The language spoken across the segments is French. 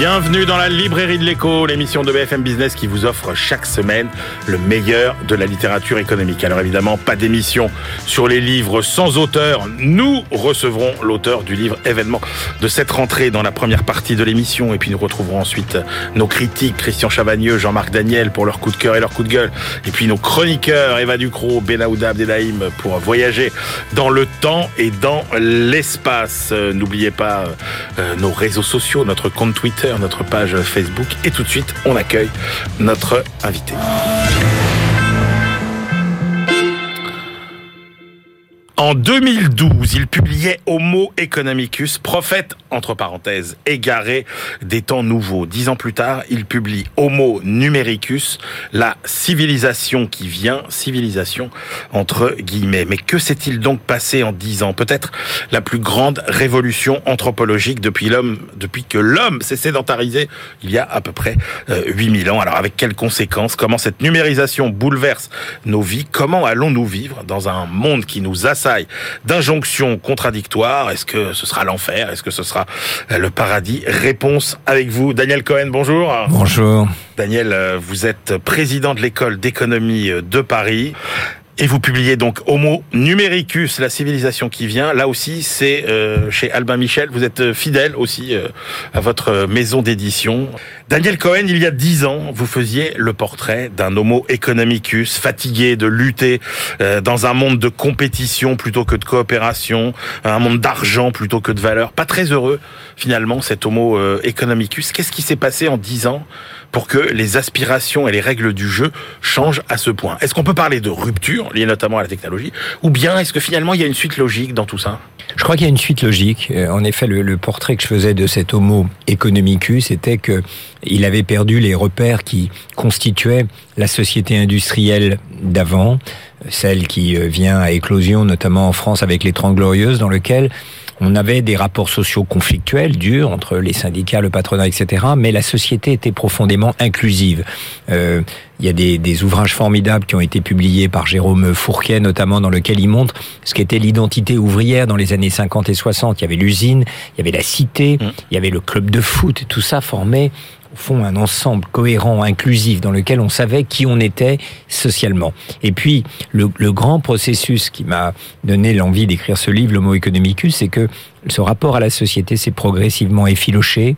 Bienvenue dans la librairie de l'écho, l'émission de BFM Business qui vous offre chaque semaine le meilleur de la littérature économique. Alors évidemment, pas d'émission sur les livres sans auteur. Nous recevrons l'auteur du livre événement de cette rentrée dans la première partie de l'émission. Et puis nous retrouverons ensuite nos critiques, Christian Chavagneux, Jean-Marc Daniel pour leur coup de cœur et leur coup de gueule. Et puis nos chroniqueurs, Eva Ducrot, Benaouda Abdelhaim pour voyager dans le temps et dans l'espace. N'oubliez pas euh, nos réseaux sociaux, notre compte Twitter notre page Facebook. Et tout de suite, on accueille notre invité. En 2012, il publiait Homo economicus, prophète, entre parenthèses, égaré des temps nouveaux. Dix ans plus tard, il publie Homo numericus, la civilisation qui vient, civilisation entre guillemets. Mais que s'est-il donc passé en dix ans? Peut-être la plus grande révolution anthropologique depuis l'homme, depuis que l'homme s'est sédentarisé il y a à peu près euh, 8000 ans. Alors avec quelles conséquences? Comment cette numérisation bouleverse nos vies? Comment allons-nous vivre dans un monde qui nous assaille d'injonctions contradictoires. Est-ce que ce sera l'enfer? Est-ce que ce sera euh, le paradis? Réponse avec vous, Daniel Cohen. Bonjour. Bonjour. Daniel, euh, vous êtes président de l'école d'économie euh, de Paris. Et vous publiez donc Homo numericus, la civilisation qui vient. Là aussi, c'est euh, chez Albin Michel. Vous êtes fidèle aussi euh, à votre maison d'édition. Daniel Cohen, il y a dix ans, vous faisiez le portrait d'un Homo economicus, fatigué de lutter euh, dans un monde de compétition plutôt que de coopération, un monde d'argent plutôt que de valeur. Pas très heureux, finalement, cet Homo economicus. Qu'est-ce qui s'est passé en dix ans pour que les aspirations et les règles du jeu changent à ce point Est-ce qu'on peut parler de rupture, liée notamment à la technologie, ou bien est-ce que finalement il y a une suite logique dans tout ça? Je crois qu'il y a une suite logique. En effet, le, portrait que je faisais de cet Homo economicus était que il avait perdu les repères qui constituaient la société industrielle d'avant, celle qui vient à éclosion notamment en France avec les Trente Glorieuses, dans lequel on avait des rapports sociaux conflictuels, durs, entre les syndicats, le patronat, etc. Mais la société était profondément inclusive. Euh, il y a des, des, ouvrages formidables qui ont été publiés par Jérôme Fourquet, notamment dans lequel il montre ce qu'était l'identité ouvrière dans les années 50 et 60. Il y avait l'usine, il y avait la cité, mmh. il y avait le club de foot. Tout ça formait au fond un ensemble cohérent, inclusif, dans lequel on savait qui on était socialement. Et puis, le, grand processus qui m'a donné l'envie d'écrire ce livre, l'Homo economicus, c'est que ce rapport à la société s'est progressivement effiloché,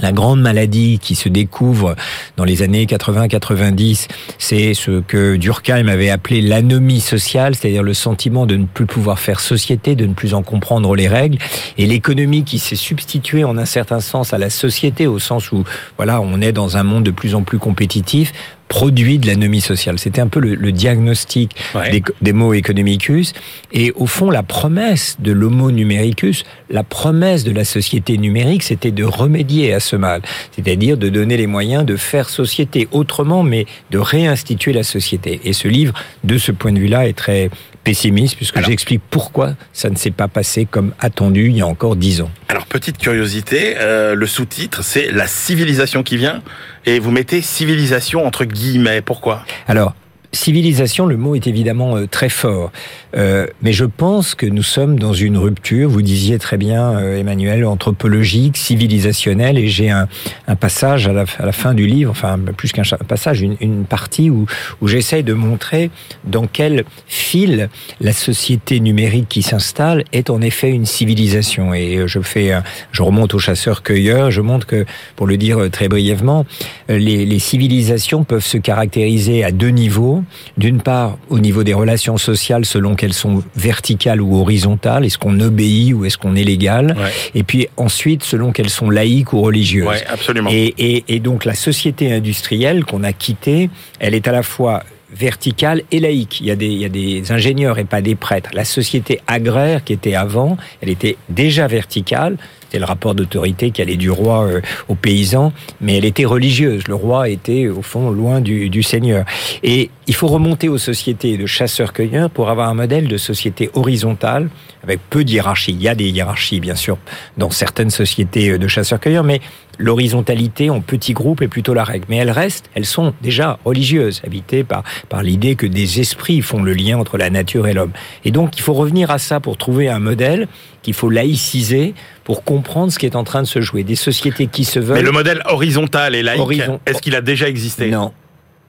la grande maladie qui se découvre dans les années 80-90, c'est ce que Durkheim avait appelé l'anomie sociale, c'est-à-dire le sentiment de ne plus pouvoir faire société, de ne plus en comprendre les règles, et l'économie qui s'est substituée en un certain sens à la société, au sens où voilà, on est dans un monde de plus en plus compétitif, produit de l'anomie sociale. C'était un peu le, le diagnostic ouais. des, des, mots economicus. Et au fond, la promesse de l'homo numericus, la promesse de la société numérique, c'était de remédier à ce mal. C'est-à-dire de donner les moyens de faire société autrement, mais de réinstituer la société. Et ce livre, de ce point de vue-là, est très pessimiste, puisque j'explique pourquoi ça ne s'est pas passé comme attendu il y a encore dix ans. Alors, petite curiosité, euh, le sous-titre, c'est La civilisation qui vient, et vous mettez civilisation entre guillemets. Pourquoi? Alors, civilisation, le mot est évidemment euh, très fort, euh, mais je pense que nous sommes dans une rupture. Vous disiez très bien, euh, Emmanuel, anthropologique, civilisationnelle, et j'ai un, un, passage à la, à la, fin du livre, enfin plus qu'un passage, une, une, partie où, où j'essaye de montrer dans quel fil la société numérique qui s'installe est en effet une civilisation. Et je fais, je remonte aux chasseurs-cueilleurs, je montre que, pour le dire très brièvement, les, les civilisations peuvent se caractériser à deux niveaux d'une part, au niveau des relations sociales, selon qu'elles sont verticales ou horizontales, est-ce qu'on obéit ou est-ce qu'on est légal ouais. Et puis ensuite, selon qu'elles sont laïques ou religieuses. Ouais, absolument. Et, et, et donc la société industrielle qu'on a quittée, elle est à la fois verticale et laïque. Il y, a des, il y a des ingénieurs et pas des prêtres. La société agraire qui était avant, elle était déjà verticale. C'était le rapport d'autorité qui allait du roi euh, aux paysans, mais elle était religieuse. Le roi était, au fond, loin du, du seigneur. Et il faut remonter aux sociétés de chasseurs-cueilleurs pour avoir un modèle de société horizontale, avec peu de. Il y a des hiérarchies, bien sûr, dans certaines sociétés de chasseurs-cueilleurs, mais l'horizontalité en petits groupes est plutôt la règle. Mais elles restent, elles sont déjà religieuses, habitées par, par l'idée que des esprits font le lien entre la nature et l'homme. Et donc, il faut revenir à ça pour trouver un modèle qu'il faut laïciser pour comprendre ce qui est en train de se jouer. Des sociétés qui se veulent... Mais le modèle horizontal et laïque, est-ce qu'il a déjà existé? Non,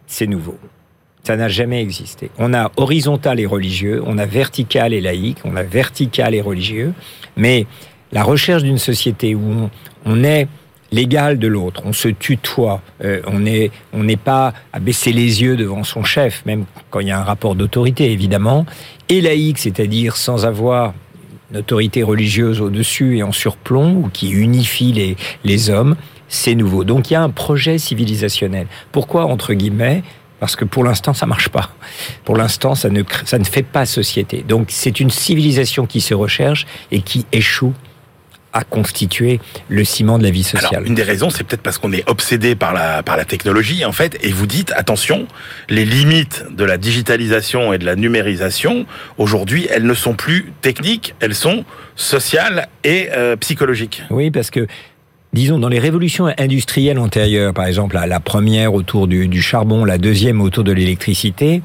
c'est nouveau. Ça n'a jamais existé. On a horizontal et religieux, on a vertical et laïque, on a vertical et religieux, mais la recherche d'une société où on, est l'égal de l'autre, on se tutoie, euh, on n'est on pas à baisser les yeux devant son chef, même quand il y a un rapport d'autorité évidemment, et laïque, c'est-à-dire sans avoir une autorité religieuse au-dessus et en surplomb, ou qui unifie les, les hommes, c'est nouveau. Donc il y a un projet civilisationnel. Pourquoi, entre guillemets, parce que pour l'instant, ça marche pas. Pour l'instant, ça ne, ça ne fait pas société. Donc, c'est une civilisation qui se recherche et qui échoue à constituer le ciment de la vie sociale. Alors, une des raisons, c'est peut-être parce qu'on est obsédé par la, par la technologie, en fait, et vous dites, attention, les limites de la digitalisation et de la numérisation, aujourd'hui, elles ne sont plus techniques, elles sont sociales et euh, psychologiques. Oui, parce que disons, dans les révolutions industrielles antérieures, par exemple la, première autour du, charbon, la deuxième autour de l'électricité,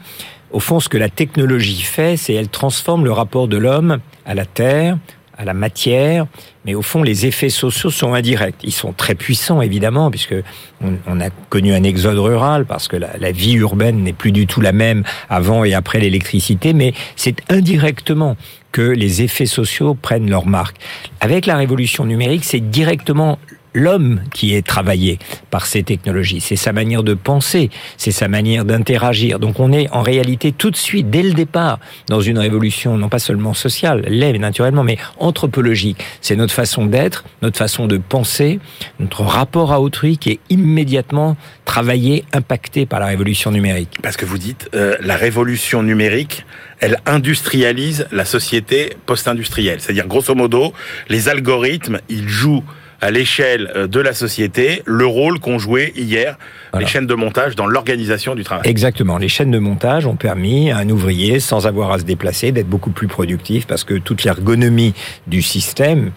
au fond, ce que la technologie fait, c'est elle transforme le rapport de l'homme à la terre, à la matière, mais au fond, les effets sociaux sont indirects. Ils sont très puissants, évidemment, puisque on, a connu un exode rural, parce que la, la vie urbaine n'est plus du tout la même avant et après l'électricité, mais c'est indirectement que les effets sociaux prennent leur marque. Avec la révolution numérique, c'est directement l'homme qui est travaillé par ces technologies. C'est sa manière de penser, c'est sa manière d'interagir. Donc on est en réalité tout de suite, dès le départ, dans une révolution non pas seulement sociale, l'est naturellement, mais anthropologique. C'est notre façon d'être, notre façon de penser, notre rapport à autrui qui est immédiatement travaillé, impacté par la révolution numérique. Parce que vous dites, euh, la révolution numérique, elle industrialise la société post-industrielle. C'est-à-dire, grosso modo, les algorithmes, ils jouent à l'échelle euh, de la société le rôle qu'ont joué hier les chaînes de montage dans l'organisation du travail. Exactement. Les chaînes de montage ont permis à un ouvrier, sans avoir à se déplacer, d'être beaucoup plus productif parce que toute l'ergonomie du système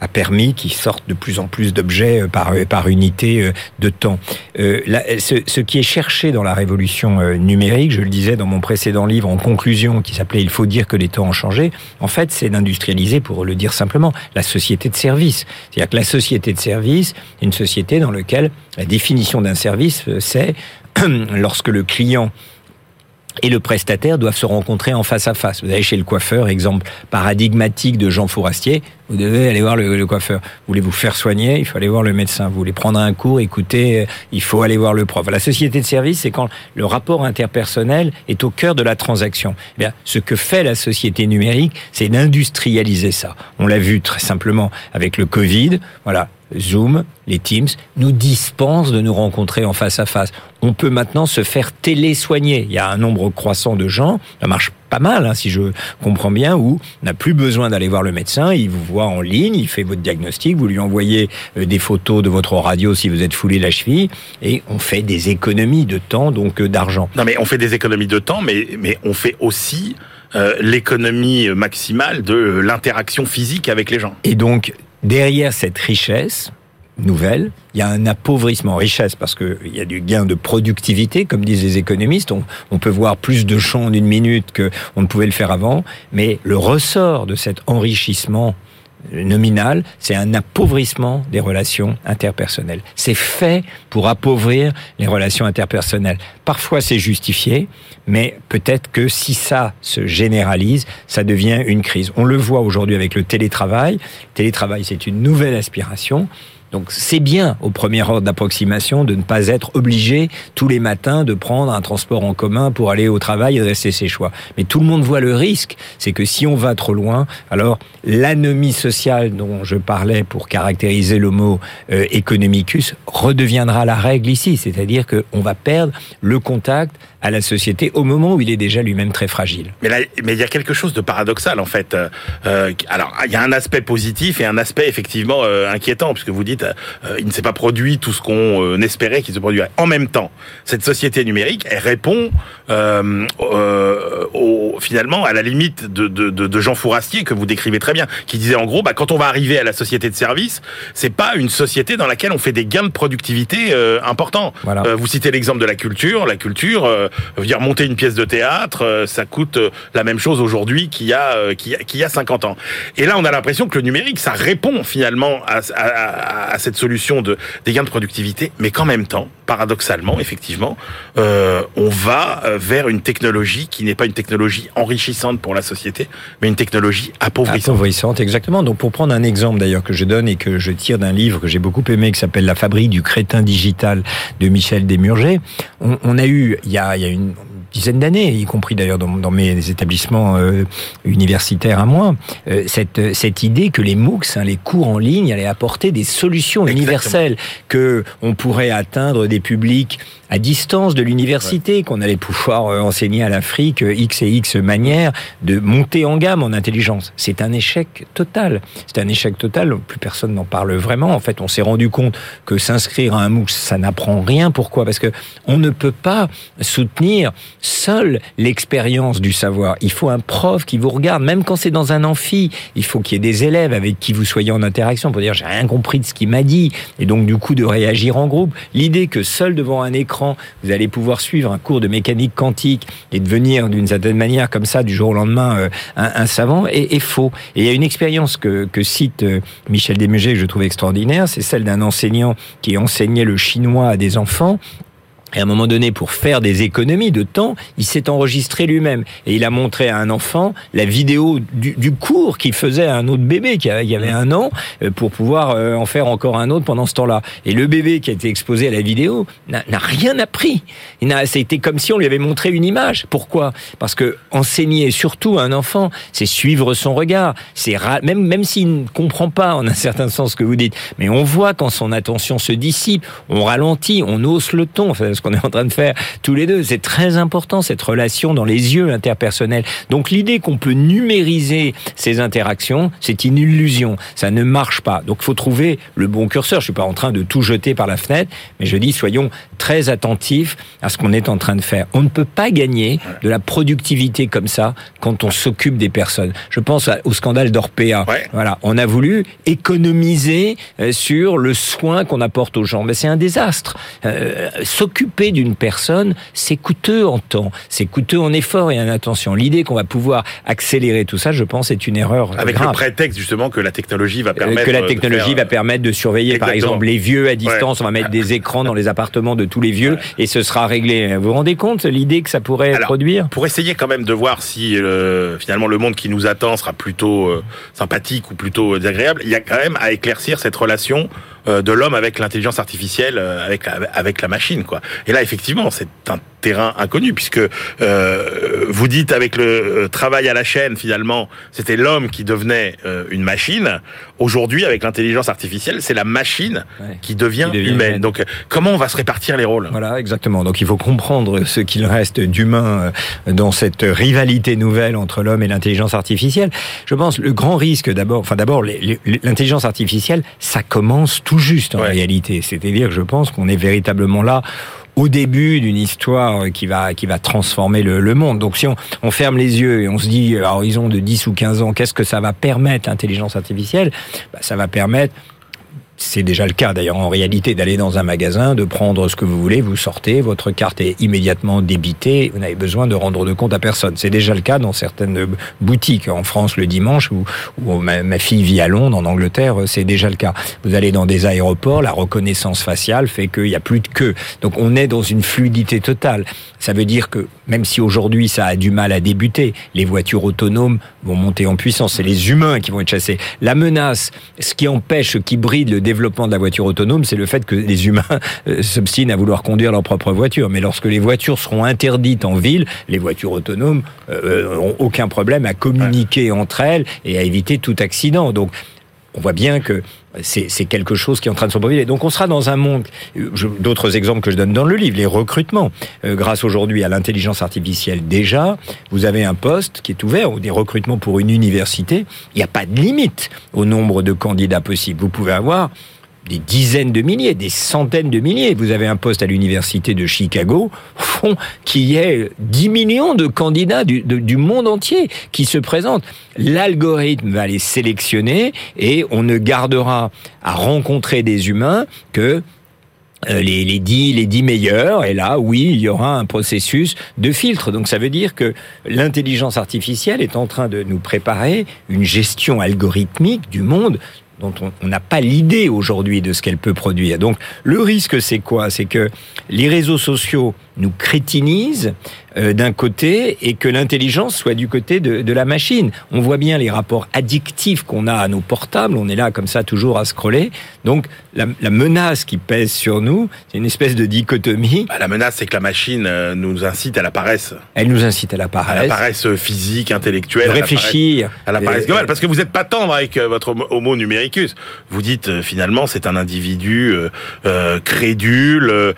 a permis qu'ils sortent de plus en plus d'objets euh, par, euh, par unité euh, de temps. ce, ce, qui est cherché dans la révolution numérique, je le disais dans mon précédent livre en conclusion qui s'appelait Il faut dire que les temps ont changé, en fait c'est d'industrialiser, pour le dire simplement, la société de service. C'est-à-dire que la société de service est une société dans laquelle la définition d'un service, c'est lorsque le client et le prestataire doivent se rencontrer en face à face. Vous allez chez le coiffeur, exemple paradigmatique de Jean Fourastier, vous devez aller voir le, coiffeur. Vous voulez vous faire soigner, il faut aller voir le médecin. Vous voulez prendre un cours, écouter, il faut aller voir le prof. La société de service, c'est quand le rapport interpersonnel est au cœur de la transaction. Eh bien, ce que fait la société numérique, c'est d'industrialiser ça. On l'a vu très simplement avec le Covid. Voilà, Zoom, les Teams, nous dispensent de nous rencontrer en face à face. On peut maintenant se faire télésoigner. Il y a un nombre croissant de gens, ça marche pas mal, hein, si je comprends bien, où on n'a plus besoin d'aller voir le médecin, il vous voit en ligne, il fait votre diagnostic, vous lui envoyez euh, des photos de votre radio si vous êtes foulé la cheville, et on fait des économies de temps, donc euh, d'argent. Non mais on fait des économies de temps, mais, mais on fait aussi euh, l'économie maximale de l'interaction physique avec les gens. Et donc, derrière cette richesse nouvelle, il y a un appauvrissement richesse parce qu'il y a du gain de productivité, comme disent les économistes. On, peut voir plus de champs en une minute qu'on ne pouvait le faire avant, mais le ressort de cet enrichissement nominal, c'est un appauvrissement des relations interpersonnelles. C'est fait pour appauvrir les relations interpersonnelles. Parfois c'est justifié, mais peut-être que si ça se généralise, ça devient une crise. On le voit aujourd'hui avec le télétravail. Télétravail, c'est une nouvelle aspiration. Donc c'est bien au premier ordre d'approximation de ne pas être obligé tous les matins de prendre un transport en commun pour aller au travail et rester ses choix. Mais tout le monde voit le risque, c'est que si on va trop loin, alors l'anomie sociale dont je parlais pour caractériser le mot euh, economicus redeviendra la règle ici, c'est-à-dire qu'on va perdre le contact à la société au moment où il est déjà lui-même très fragile. Mais là, mais il y a quelque chose de paradoxal en fait. Euh, alors, il y a un aspect positif et un aspect effectivement euh, inquiétant, puisque vous dites euh, il ne s'est pas produit tout ce qu'on euh, espérait qu'il se produirait. En même temps, cette société numérique, elle répond euh, au, finalement à la limite de, de, de, Jean Fourastier que vous décrivez très bien, qui disait en gros, bah, quand on va arriver à la société de service, c'est pas une société dans laquelle on fait des gains de productivité euh, importants. Euh, vous citez l'exemple de la culture. La culture, euh, dire monter une pièce de théâtre, ça coûte la même chose aujourd'hui qu'il y a qu'il y, y, a 50 ans. Et là, on a l'impression que le numérique, ça répond finalement à, à, à cette solution de des gains de productivité, mais qu'en même temps, paradoxalement, effectivement, euh, on va vers une technologie qui n'est pas une technologie enrichissante pour la société, mais une technologie appauvrissante. Appauvrissante, exactement. Donc pour prendre un exemple d'ailleurs que je donne et que je tire d'un livre que j'ai beaucoup aimé qui s'appelle La fabrique du crétin digital de Michel Desmurger, on, on a eu il y a, il y a une dizaine d'années, y compris d'ailleurs dans, dans, mes établissements euh, universitaires à moi, euh, cette, cette idée que les MOOCs, hein, les cours en ligne, allaient apporter des solutions universelles, que on pourrait atteindre des publics à distance de l'université, qu'on allait pouvoir euh, enseigner à l'Afrique X et X manières de monter en gamme en intelligence. C'est un échec total. C'est un échec total. Plus personne n'en parle vraiment. En fait, on s'est rendu compte que s'inscrire à un MOOC, ça n'apprend rien. Pourquoi? Parce que on ne peut pas soutenir seule l'expérience du savoir. Il faut un prof qui vous regarde, même quand c'est dans un amphi. Il faut qu'il y ait des élèves avec qui vous soyez en interaction pour dire j'ai rien compris de ce qu'il m'a dit et donc du coup de réagir en groupe. L'idée que seul devant un écran vous allez pouvoir suivre un cours de mécanique quantique et devenir d'une certaine manière comme ça du jour au lendemain euh, un, savant est, faux. Et il y a une expérience que, cite euh, Michel Desmugers que je trouve extraordinaire, c'est celle d'un enseignant qui enseignait le chinois à des enfants et à un moment donné, pour faire des économies de temps, il s'est enregistré lui-même. Et il a montré à un enfant la vidéo du, cours qu'il faisait à un autre bébé qui avait un an, euh, pour pouvoir euh, en faire encore un autre pendant ce temps-là. Et le bébé qui a été exposé à la vidéo n'a rien appris. Été comme si on lui avait montré une image. Pourquoi? Parce que enseigner surtout à un enfant, c'est suivre son regard. C'est même même s'il ne comprend pas en un certain sens ce que vous dites, mais on voit quand son attention se dissipe, on ralentit, on hausse le ton. Qu'on est en train de faire tous les deux. C'est très important cette relation dans les yeux interpersonnels. Donc l'idée qu'on peut numériser ces interactions, c'est une illusion. Ça ne marche pas. Donc il faut trouver le bon curseur. Je suis pas en train de tout jeter par la fenêtre, mais je dis soyons très attentifs à ce qu'on est en train de faire. On ne peut pas gagner de la productivité comme ça quand on s'occupe des personnes. Je pense au scandale d'Orpea. Voilà, on a voulu économiser euh, sur le soin qu'on apporte aux gens, mais c'est un désastre. Euh, s'occuper d'une personne, c'est coûteux en temps, c'est coûteux en effort et en attention. L'idée qu'on va pouvoir accélérer tout ça, je pense, est une erreur Avec le prétexte justement que la technologie va euh, permettre que la technologie va permettre de surveiller, par exemple, les vieux à distance. On va mettre des écrans dans les appartements de tous les vieux et ce sera réglé. Vous vous rendez compte l'idée que ça pourrait produire? Pour essayer quand même de voir si euh, finalement le monde qui nous attend sera plutôt euh, sympathique ou plutôt désagréable, il y a quand même à éclaircir cette relation de l'homme avec l'intelligence artificielle, avec avec la machine, quoi. Et là, effectivement, c'est un terrain inconnu, puisque euh, vous dites avec le euh, travail à la chaîne, finalement, c'était l'homme qui devenait euh, une machine. Aujourd'hui, avec l'intelligence artificielle, c'est la machine qui, devient humaine. Donc, comment on va se répartir les rôles? Voilà, exactement. Donc, il faut comprendre ce qu'il reste d'humain dans cette rivalité nouvelle entre l'homme et l'intelligence artificielle. Je pense le grand risque, d'abord, enfin d'abord, l'intelligence artificielle, ça commence tout juste en réalité. C'est-à-dire je pense qu'on est véritablement là au début d'une histoire qui va qui va transformer le, le monde. Donc si on, on, ferme les yeux et on se dit à horizon de 10 ou 15 ans, qu'est-ce que ça va permettre l'intelligence artificielle? Bah, Ça va permettre c'est déjà le cas d'ailleurs en réalité d'aller dans un magasin, de prendre ce que vous voulez, vous sortez, votre carte est immédiatement débitée, vous n'avez besoin de rendre de compte à personne. C'est déjà le cas dans certaines boutiques en France le dimanche où, ma, fille vit à Londres, en Angleterre, c'est déjà le cas. Vous allez dans des aéroports, la reconnaissance faciale fait qu'il n'y a plus de queue. Donc on est dans une fluidité totale. Ça veut dire que même si aujourd'hui ça a du mal à débuter, les voitures autonomes vont monter en puissance, c'est les humains qui vont être chassés. La menace, ce qui empêche, qui bride le développement de la voiture autonome, c'est le fait que les humains euh, s'obstinent à vouloir conduire leur propre voiture. Mais lorsque les voitures seront interdites en ville, les voitures autonomes euh, ont aucun problème à communiquer entre elles et à éviter tout accident. Donc, on voit bien que c'est quelque chose qui est en train de se produire. Donc on sera dans un monde, d'autres exemples que je donne dans le livre, les recrutements. Euh, grâce aujourd'hui à l'intelligence artificielle déjà, vous avez un poste qui est ouvert, ou des recrutements pour une université, il n'y a pas de limite au nombre de candidats possibles. Vous pouvez avoir des dizaines de milliers, des centaines de milliers. Vous avez un poste à l'université de Chicago, fond, qui est 10 millions de candidats du, du monde entier qui se présentent. L'algorithme va les sélectionner et on ne gardera à rencontrer des humains que euh, les, les, dix, les dix meilleurs, et là, oui, il y aura un processus de filtre. Donc ça veut dire que l'intelligence artificielle est en train de nous préparer une gestion algorithmique du monde dont on n'a pas l'idée aujourd'hui de ce qu'elle peut produire. Donc le risque, c'est quoi? C'est que les réseaux sociaux nous crétinisent euh, d'un côté et que l'intelligence soit du côté de, de, la machine. On voit bien les rapports addictifs qu'on a à nos portables. On est là comme ça toujours à scroller. Donc la, la menace qui pèse sur nous, c'est une espèce de dichotomie. Bah, la menace, c'est que la machine euh, nous incite à la paresse. Elle nous incite à la paresse. À la paresse physique, intellectuelle. De réfléchir. À la paresse, globale. Parce que vous n'êtes pas tendre avec euh, votre homo numericus. Vous dites finalement c'est un individu euh, crédule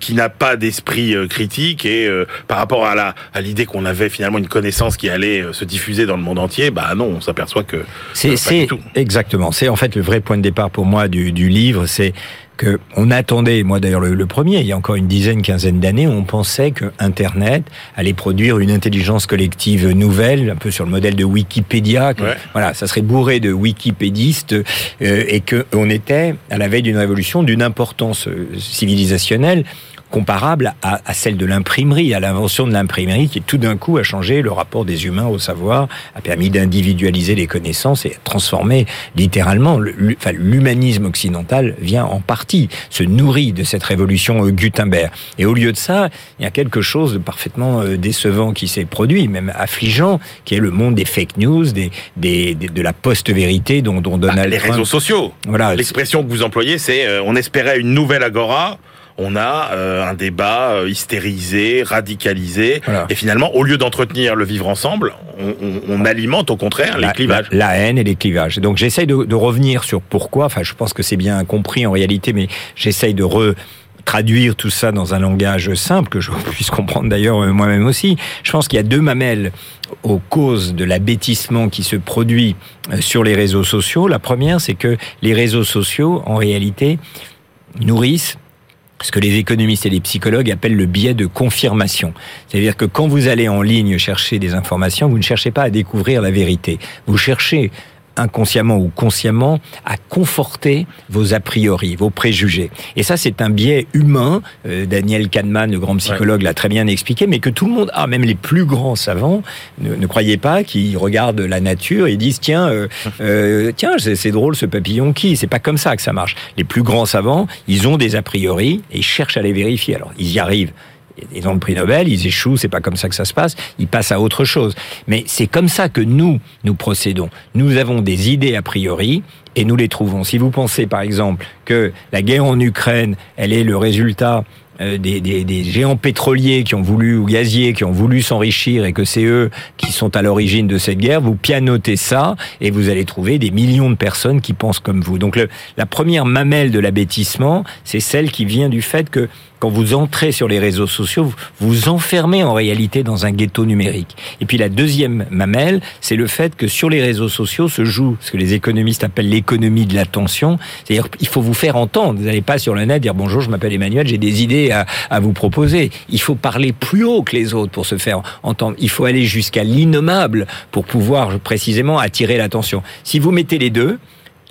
qui n'a pas d'esprit critique et par rapport à la à l'idée qu'on avait finalement une connaissance qui allait euh, se diffuser dans le monde entier, bah non, on s'aperçoit que c'est c'est exactement. C'est en fait le vrai point de départ pour moi du, du livre, c'est que on attendait, moi d'ailleurs le, premier, il y a encore une dizaine, quinzaine d'années, on pensait que Internet allait produire une intelligence collective nouvelle, un peu sur le modèle de Wikipédia. Que, Voilà, ça serait bourré de wikipédistes euh, et que on était à la veille d'une révolution d'une importance euh, civilisationnelle comparable à, à celle de l'imprimerie, à l'invention de l'imprimerie qui tout d'un coup a changé le rapport des humains au savoir, a permis d'individualiser les connaissances et a transformé littéralement l'humanisme occidental vient en partie, se nourrit de cette révolution euh, Gutenberg. Et au lieu de ça, il y a quelque chose de parfaitement euh, décevant qui s'est produit, même affligeant, qui est le monde des fake news, des, des, de la post-vérité dont, dont Donald bah, Les réseaux sociaux. Voilà. L'expression que vous employez, c'est euh, on espérait une nouvelle agora on a euh, un débat euh, hystérisé, radicalisé, et finalement, au lieu d'entretenir le vivre ensemble, on, alimente au contraire les clivages. La, haine et les clivages. Donc j'essaye de, revenir sur pourquoi, enfin je pense que c'est bien compris en réalité, mais j'essaye de traduire tout ça dans un langage simple que je puisse comprendre d'ailleurs euh, moi-même aussi. Je pense qu'il y a deux mamelles aux causes de l'abêtissement qui se produit sur les réseaux sociaux. La première, c'est que les réseaux sociaux, en réalité, nourrissent ce que les économistes et les psychologues appellent le biais de confirmation. C'est-à-dire que quand vous allez en ligne chercher des informations, vous ne cherchez pas à découvrir la vérité. Vous cherchez inconsciemment ou consciemment à conforter vos a priori, vos préjugés. Et ça, c'est un biais humain. Euh, Daniel Kahneman, le grand psychologue, l'a très bien expliqué, mais que tout le monde, ah, même les plus grands savants, ne, ne croyez pas qu'ils regardent la nature et disent tiens, euh, euh, tiens, c'est drôle ce papillon qui? C'est pas comme ça que ça marche. Les plus grands savants, ils ont des a priori et ils cherchent à les vérifier. Alors, ils y arrivent ils ont le prix Nobel, ils échouent, c'est pas comme ça que ça se passe, ils passent à autre chose. Mais c'est comme ça que nous, nous procédons. Nous avons des idées a priori et nous les trouvons. Si vous pensez par exemple que la guerre en Ukraine, elle est le résultat euh, des, des, des, géants pétroliers qui ont voulu, ou gaziers, qui ont voulu s'enrichir et que c'est eux qui sont à l'origine de cette guerre, vous pianotez ça et vous allez trouver des millions de personnes qui pensent comme vous. Donc le, la première mamelle de l'abêtissement, c'est celle qui vient du fait que quand vous entrez sur les réseaux sociaux, vous vous enfermez en réalité dans un ghetto numérique. Et puis la deuxième mamelle, c'est le fait que sur les réseaux sociaux se joue ce que les économistes appellent l'économie de l'attention. C'est-à-dire qu'il faut vous faire entendre. Vous n'allez pas sur le net dire bonjour, je m'appelle Emmanuel, j'ai des idées à, à vous proposer. Il faut parler plus haut que les autres pour se faire entendre. Il faut aller jusqu'à l'innommable pour pouvoir précisément attirer l'attention. Si vous mettez les deux,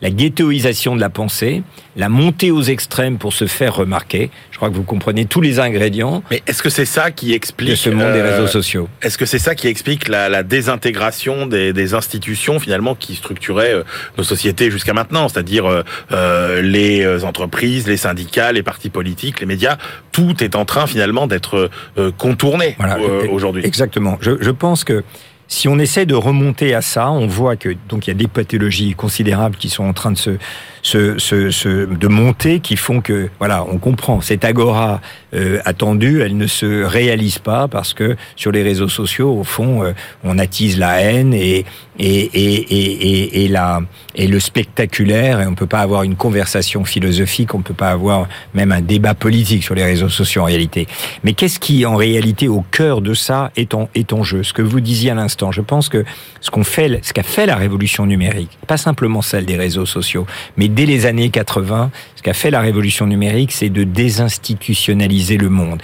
la ghettoisation de la pensée, la montée aux extrêmes pour se faire remarquer. Je crois que vous comprenez tous les ingrédients. Mais est-ce que c'est ça qui explique ce monde des réseaux sociaux Est-ce que c'est ça qui explique la, la désintégration des, des, institutions finalement qui structuraient euh, nos sociétés jusqu'à maintenant, c'est-à-dire euh, euh les euh, entreprises, les syndicats, les partis politiques, les médias, tout est en train finalement d'être contourné voilà, aujourd'hui. Exactement. Je, je pense que si on essaie de remonter à ça, on voit que donc il y a des pathologies considérables qui sont en train de se, se, se, se de monter, qui font que voilà, on comprend cette agora euh, attendue, elle ne se réalise pas parce que sur les réseaux sociaux, au fond, euh, on attise la haine et et, et, et, et, la, et le spectaculaire, et on peut pas avoir une conversation philosophique, on peut pas avoir même un débat politique sur les réseaux sociaux en réalité. Mais qu'est-ce qui, en réalité, au cœur de ça, est en, est en jeu? Ce que vous disiez à l'instant instant. Je pense que ce qu'on fait, ce qu'a fait la révolution numérique, pas simplement celle des réseaux sociaux, mais dès les années 80, ce qu'a fait la révolution numérique, c'est de désinstitutionnaliser le monde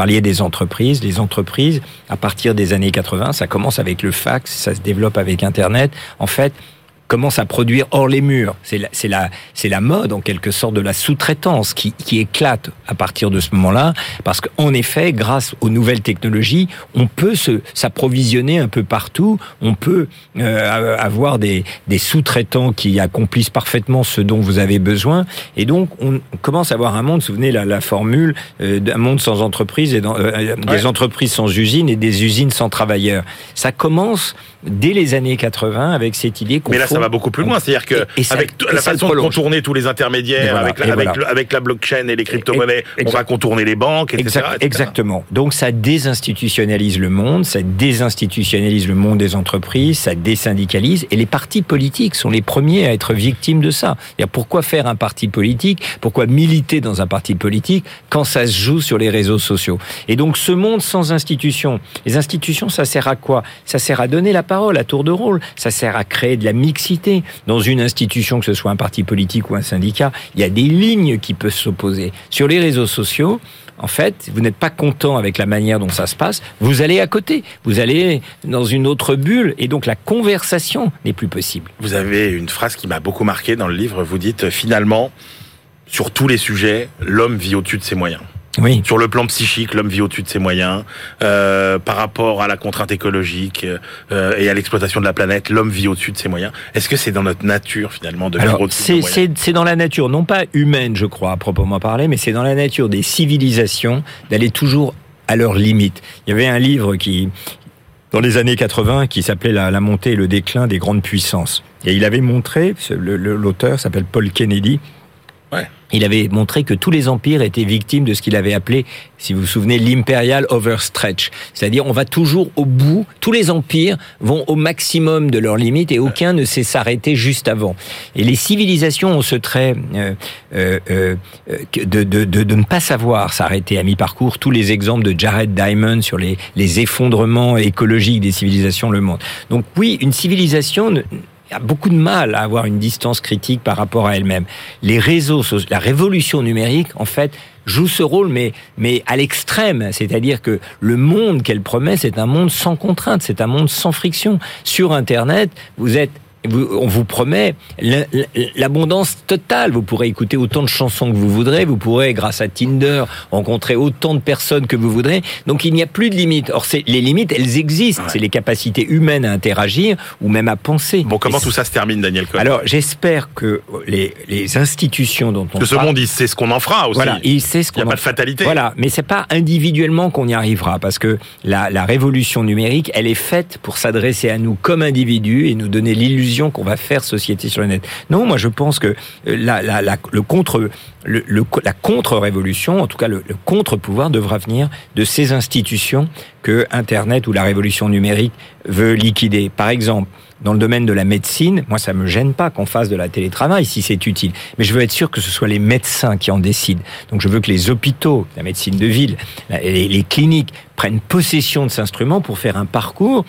parliez des entreprises. Les entreprises, à partir des années 80, ça commence avec le fax, ça se développe avec Internet. En fait, commence à produire hors les murs. C'est la, c'est la, c'est la mode en quelque sorte de la sous-traitance qui, qui éclate à partir de ce moment-là, parce qu'en effet, grâce aux nouvelles technologies, on peut se s'approvisionner un peu partout. On peut euh, avoir des, des sous-traitants qui accomplissent parfaitement ce dont vous avez besoin, et donc on commence à avoir un monde. Souvenez la, la formule euh, d'un monde sans entreprise et dans, euh, des entreprises sans usines et des usines sans travailleurs. Ça commence dès les années 80 avec cette idée qu'on Mais là, ça va beaucoup plus loin. C'est-à-dire que Et- et ça- avec et la façon de contourner tous les intermédiaires, voilà, avec, la, et avec, voilà. le- avec la blockchain et les crypto-monnaies, on va contourner les banques, etc. Exact- etc. exactement. Donc ça désinstitutionnalise le monde, ça désinstitutionnalise le monde des entreprises, ça désyndicalise, et les partis politiques sont les premiers à être victimes de ça. Pourquoi faire un parti politique? Pourquoi militer dans un parti politique quand ça se joue sur les réseaux sociaux? Et donc ce monde sans institutions, les institutions, ça sert à quoi? Ça sert à donner la parole à tour de rôle, ça sert à créer de la mixité. Dans une institution, que ce soit un parti politique ou un syndicat, il y a des lignes qui peuvent s'opposer. Sur les réseaux sociaux, en fait, vous n'êtes pas content avec la manière dont ça se passe, vous allez à côté, vous allez dans une autre bulle, et donc la conversation n'est plus possible. Vous avez une phrase qui m'a beaucoup marqué dans le livre. Vous dites finalement, sur tous les sujets, l'homme vit au-dessus de ses moyens. Oui. Sur le plan psychique, l'homme vit au-dessus de ses moyens. Euh, par rapport à la contrainte écologique euh, et à l'exploitation de la planète, l'homme vit au-dessus de ses moyens. Est-ce que c'est dans notre nature finalement de vivre au-dessus de c'est moyens c'est- c'est dans la nature, non pas humaine, je crois, à proprement parler, mais c'est dans la nature des civilisations d'aller toujours à leurs limites. Il y avait un livre qui, dans les années 80, qui s'appelait la, la montée et le déclin des grandes puissances. Et il avait montré, ce- le- le- l'auteur s'appelle Paul Kennedy, Il avait montré que tous les empires étaient victimes de ce qu'il avait appelé, si vous vous souvenez, l'imperial overstretch. C'est-à-dire, on va toujours au bout, tous les empires vont au maximum de leurs limites et aucun ne sait s'arrêter juste avant. Et les civilisations ont ce trait euh, euh, euh, de, de, de, ne pas savoir s'arrêter à mi-parcours. Tous les exemples de Jared Diamond sur les, les effondrements écologiques des civilisations le montrent. Donc oui, une civilisation a beaucoup de mal à avoir une distance critique par rapport à elle-même. Les réseaux, la révolution numérique, en fait, joue ce rôle, mais, mais à l'extrême. C'est-à-dire que le monde qu'elle promet, c'est un monde sans contrainte, c'est un monde sans friction. Sur Internet, vous êtes on vous promet l'abondance totale. Vous pourrez écouter autant de chansons que vous voudrez. Vous pourrez, grâce à Tinder, rencontrer autant de personnes que vous voudrez. Donc il n'y a plus de limites. Or, les limites, elles existent. Ouais. C'est les capacités humaines à interagir ou même à penser. Bon, comment tout ça se termine, Daniel Cohen? Alors, j'espère que les, les institutions dont on que ce parle- monde, il sait ce qu'on en fera aussi. voilà, il sait ce Il n'y a qu'on pas de fatalité. Voilà, mais c'est pas individuellement qu'on y arrivera, parce que la, la révolution numérique, elle est faite pour s'adresser à nous comme individus et nous donner l'illusion qu'on va faire société sur le net. Non, moi je pense que euh, la, le contre, la contre-révolution, en tout cas le, contre-pouvoir, devra venir de ces institutions que Internet ou la révolution numérique veut liquider. Par exemple, dans le domaine de la médecine, moi ça me gêne pas qu'on fasse de la télétravail si c'est utile, mais je veux être sûr que ce soit les médecins qui en décident. Donc je veux que les hôpitaux, la médecine de ville, les, les cliniques prennent possession de cet instrument pour faire un parcours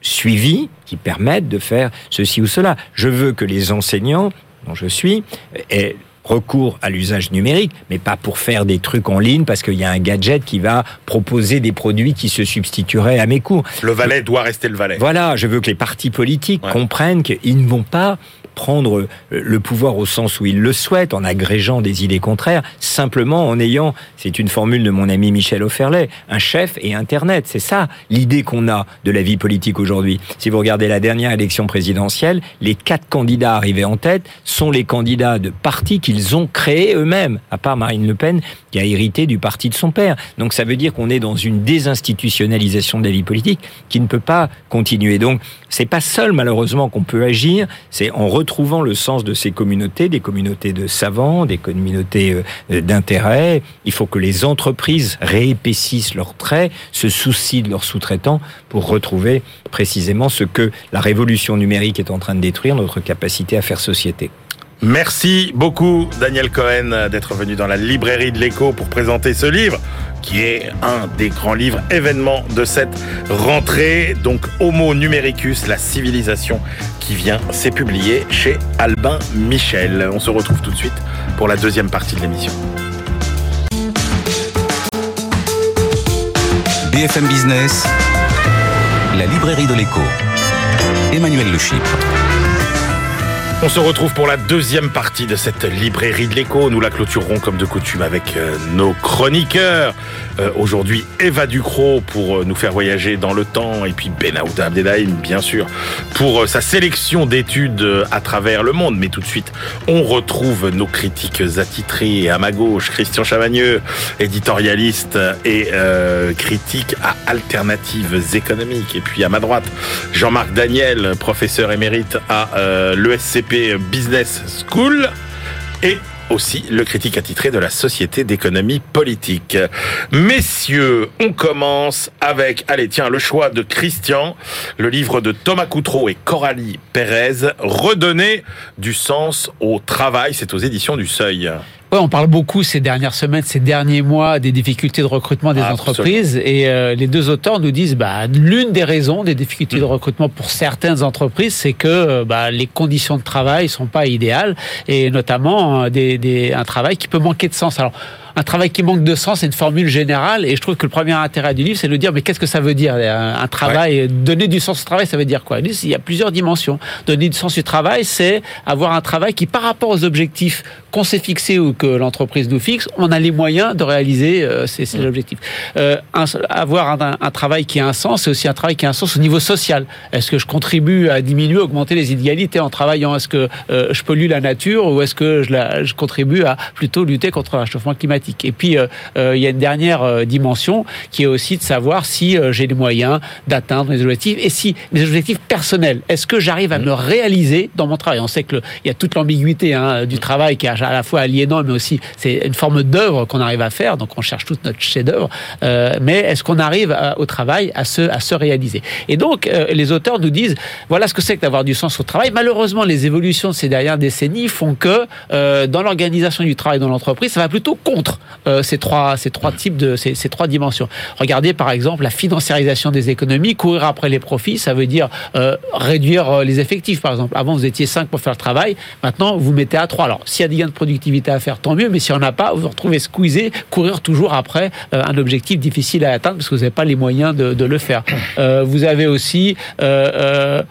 suivi qui permette de faire ceci ou cela. Je veux que les enseignants, dont je suis, aient recours à l'usage numérique, mais pas pour faire des trucs en ligne parce qu'il y a un gadget qui va proposer des produits qui se substitueraient à mes cours. Le valet doit rester le valet. Voilà, je veux que les partis politiques Ouais. comprennent qu'ils ne vont pas prendre le pouvoir au sens où ils le souhaitent, en agrégeant des idées contraires, simplement en ayant, c'est une formule de mon ami Michel Offerlet, un chef et Internet. C'est ça l'idée qu'on a de la vie politique aujourd'hui. Si vous regardez la dernière élection présidentielle, les quatre candidats arrivés en tête sont les candidats de partis qu'ils ont créés eux-mêmes, à part Marine Le Pen qui a hérité du parti de son père. Donc ça veut dire qu'on est dans une désinstitutionnalisation de la vie politique qui ne peut pas continuer. Donc c'est pas seul malheureusement qu'on peut agir, c'est en retrouvant le sens de ces communautés, des communautés de savants, des communautés euh, d'intérêt. Il faut que les entreprises réépaississent leurs traits, se soucient de leurs sous-traitants pour retrouver précisément ce que la révolution numérique est en train de détruire, notre capacité à faire société. Merci beaucoup, Daniel Cohen, d'être venu dans la librairie de l'écho pour présenter ce livre qui est un des grands livres événements de cette rentrée. Donc Homo numericus, la civilisation qui vient, c'est publié chez Albin Michel. On se retrouve tout de suite pour la deuxième partie de l'émission. BFM Business, la librairie de l'écho. Emmanuel Le Chip. On se retrouve pour la deuxième partie de cette librairie de l'écho. Nous la clôturerons comme de coutume avec euh, nos chroniqueurs. Euh, Aujourd'hui, Eva Ducrot pour euh, nous faire voyager dans le temps et puis Benahouda Abdelhaim, bien sûr, pour sa sélection d'études à travers le monde. Mais tout de suite, on retrouve nos critiques attitrés. À ma gauche, Christian Chavagneux, éditorialiste et critique à alternatives économiques. Et puis à ma droite, Jean-Marc Daniel, professeur émérite à l'ESCP Business School. Et aussi le critique attitré de la Société d'économie politique. Messieurs, on commence avec, allez tiens, le choix de Christian, le livre de Thomas Coutreau et Coralie Pérez, Redonner du sens au travail, c'est aux éditions du Seuil. Ouais, on parle beaucoup ces dernières semaines, ces derniers mois des difficultés de recrutement des entreprises. Et euh, les deux auteurs nous disent bah l'une des raisons des difficultés de recrutement pour certaines entreprises, c'est que euh, bah, les conditions de travail sont pas idéales. Et notamment euh, des, des, un travail qui peut manquer de sens. Alors un travail qui manque de sens, c'est une formule générale et je trouve que le premier intérêt du livre, c'est de dire mais qu'est-ce que ça veut dire un, un travail? Donner du sens au travail, ça veut dire quoi? Il y a plusieurs dimensions. Donner du sens au travail, c'est avoir un travail qui par rapport aux objectifs qu'on s'est fixés ou que l'entreprise nous fixe, on a les moyens de réaliser euh, ces, ces objectifs. Euh, un- avoir un, un travail qui a un sens, c'est aussi un travail qui a un sens au niveau social. Est-ce que je contribue à diminuer, augmenter les inégalités en travaillant? Est-ce que euh, je pollue la nature ou est-ce que je, la, je contribue à plutôt lutter contre le réchauffement climatique? Et puis, euh, euh, il y a une dernière euh, dimension qui est aussi de savoir si j'ai les moyens d'atteindre mes objectifs et si mes objectifs personnels, est-ce que j'arrive à me réaliser dans mon travail? On sait que le- il y a toute l'ambiguïté hein, du travail qui est à la fois aliénant, mais aussi c'est une forme d'œuvre qu'on arrive à faire. Donc, on cherche toute notre chef-d'œuvre. Euh, mais est-ce qu'on arrive à- au travail à se, à se réaliser? Et donc, euh, les auteurs nous disent voilà ce que c'est que d'avoir du sens au travail. Malheureusement, les évolutions de ces dernières décennies font que euh, dans l'organisation du travail dans l'entreprise, ça va plutôt contre euh, ces trois ces trois types de ces, trois dimensions. Regardez par exemple la financiarisation des économies, courir après les profits, ça veut dire euh, réduire euh, les effectifs par exemple. Avant vous étiez 5 pour faire le travail, maintenant vous mettez à 3. Alors s'il y a des gains de productivité à faire, tant mieux, mais si on n'a pas, vous vous retrouvez squeezé, courir toujours après un objectif difficile à atteindre parce que vous n'avez pas les moyens de, le faire. Vous avez aussi plein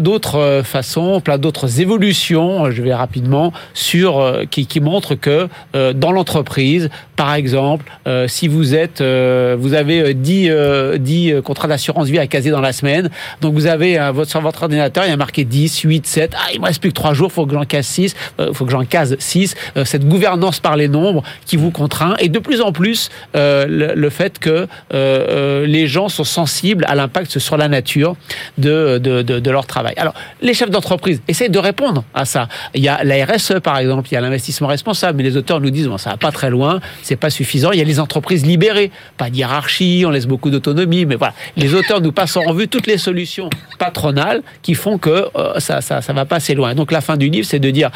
d'autres façons, plein d'autres évolutions, je vais rapidement, sur qui, qui montrent que dans l'entreprise, entreprise par exemple, euh, si vous êtes, euh, vous avez euh, 10, euh, 10 euh, contrats d'assurance vie à caser dans la semaine, donc vous avez euh, votre, sur votre ordinateur, il y a marqué 10, 8, 7, ah il me reste plus que 3 jours, faut que j'en case 6, euh, faut que j'en case 6, euh, cette gouvernance par les nombres qui vous contraint, et de plus en plus euh, le, le fait que euh, euh, les gens sont sensibles à l'impact sur la nature de, de, de, de leur travail. Alors, les chefs d'entreprise essayent de répondre à ça. Il y a la RSE, par exemple, il y a l'investissement responsable, mais les auteurs nous disent, bon, ça va pas très loin, c'est pas suffisant. Il y a les entreprises libérées, pas de hiérarchie, on laisse beaucoup d'autonomie, mais voilà. Les auteurs nous passent en revue toutes les solutions patronales qui font que euh, ça, ça, ça va pas assez loin. Donc, la fin du livre, c'est de dire,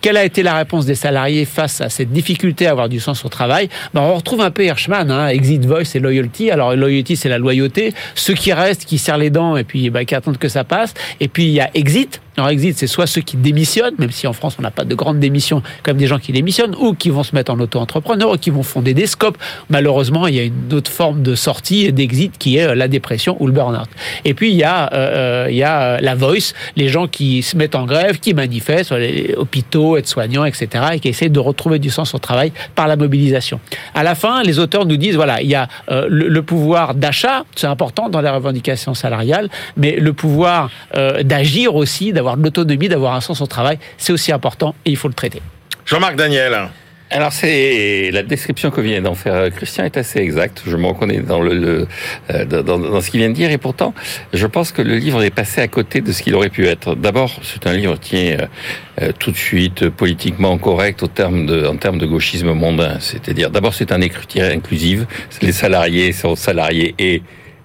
quelle a été la réponse des salariés face à cette difficulté à avoir du sens au travail? Ben, On retrouve un peu Hirschman, hein, Exit Voice et Loyalty. Alors, Loyalty, c'est la loyauté. Ceux qui restent, qui serrent les dents et puis ben, qui attendent que ça passe. Et puis, il y a Exit. Alors, Exit, c'est soit ceux qui démissionnent, même si en France, on n'a pas de grandes démissions, comme des gens qui démissionnent, ou qui vont se mettre en auto-entrepreneur, ou qui vont fonder des scopes. Malheureusement, il y a une autre forme de sortie d'exit qui est euh, la dépression ou le burn-out. Et puis, il y a, euh, il y a euh, la voice, les gens qui se mettent en grève, qui manifestent, les hôpitaux, aides-soignants, etc., et qui essayent de retrouver du sens au travail par la mobilisation. À la fin, les auteurs nous disent, voilà, il y a euh, le, pouvoir d'achat, c'est important dans les revendications salariales, mais le pouvoir euh, d'agir aussi, de l'autonomie, d'avoir un sens au travail, c'est aussi important et il faut le traiter. Jean-Marc Daniel. Alors c'est la description que vient d'en faire Christian est assez exacte. Je me reconnais dans le, le euh, dans, dans, ce qu'il vient de dire et pourtant je pense que le livre est passé à côté de ce qu'il aurait pu être. D'abord c'est un livre qui est euh, tout de suite politiquement correct au terme de en termes de gauchisme mondain. C'est-à-dire d'abord c'est un écriture inclusive. Les salariés sont salariés et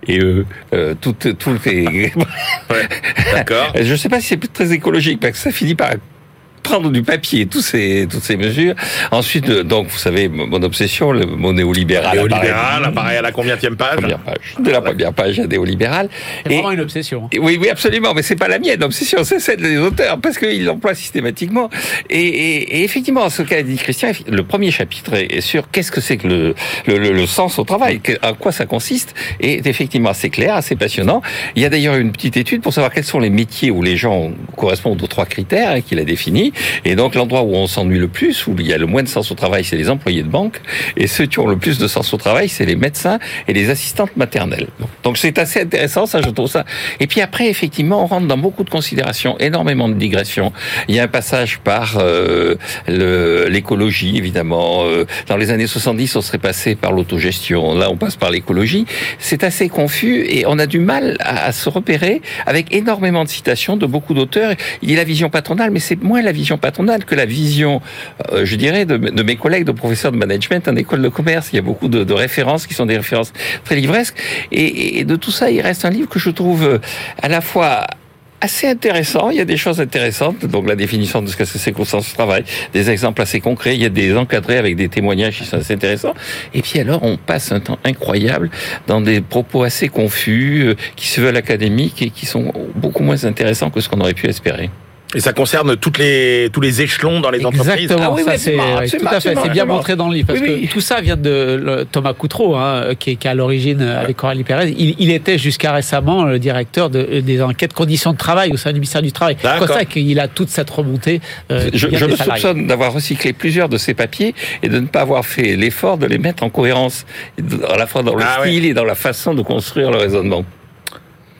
et eux, euh, tout, tout est. Ouais, D'accord. Je ne sais pas si c'est très écologique parce que ça finit par prendre du papier tous ces, toutes ces mesures. Ensuite, euh, donc, vous savez, mon obsession, le mot néolibéral. Néolibéral apparaît à la combienième page? Première page. De la première page, a néolibéral. C'est vraiment une obsession. Et- oui, oui, absolument, mais c'est pas la mienne obsession, c'est celle des auteurs, parce qu'ils l'emploient systématiquement. Et, et, et effectivement, ce qu'a dit Christian, le premier chapitre est sur qu'est-ce que c'est que le, le, le- le sens au travail, à quoi ça consiste, est effectivement assez clair, assez passionnant. Il y a d'ailleurs une petite étude pour savoir quels sont les métiers où les gens correspondent aux trois critères hein, qu'il a définis. Et donc l'endroit où on s'ennuie le plus, où il y a le moins de sens au travail, c'est les employés de banque. Et ceux qui ont le plus de sens au travail, c'est les médecins et les assistantes maternelles. Donc c'est assez intéressant, ça je trouve ça. Et puis après, effectivement, on rentre dans beaucoup de considérations, énormément de digressions. Il y a un passage par euh, l'écologie, évidemment. Euh, Dans les années 70, on serait passé par l'autogestion. Là, on passe par l'écologie. C'est assez confus et on a du mal à, à se repérer avec énormément de citations de beaucoup d'auteurs. Il dit la vision patronale, mais c'est moins la vision patronale que la vision, euh, je dirais, de, mes collègues de professeurs de management en école de commerce. Il y a beaucoup de, références qui sont des références très livresques. Et, de tout ça, il reste un livre que je trouve euh, à la fois assez intéressant. Il y a des choses intéressantes, donc la définition de ce que c'est qu'au sens travail, des exemples assez concrets. Il y a des encadrés avec des témoignages qui sont assez intéressants. Et puis alors, on passe un temps incroyable dans des propos assez confus, euh, qui se veulent académiques et qui sont beaucoup moins intéressants que ce qu'on aurait pu espérer. Et ça concerne toutes les, tous les échelons dans les entreprises. Exactement, Ah oui, ça c'est absolument, tout à fait, c'est bien montré dans le livre parce Oui, oui. que tout ça vient de le- Thomas Coutreau, hein, qui, est, qui est à l'origine avec Coralie Pérez. Il, il était jusqu'à récemment le directeur de- des enquêtes conditions de travail au sein du ministère du Travail. C'est pour ça qu'il a toute cette remontée. euh, qui Je, le salariés. soupçonne d'avoir recyclé plusieurs de ces papiers et de ne pas avoir fait l'effort de les mettre en cohérence, à la fois dans le Ah ouais. style et dans la façon de construire le raisonnement.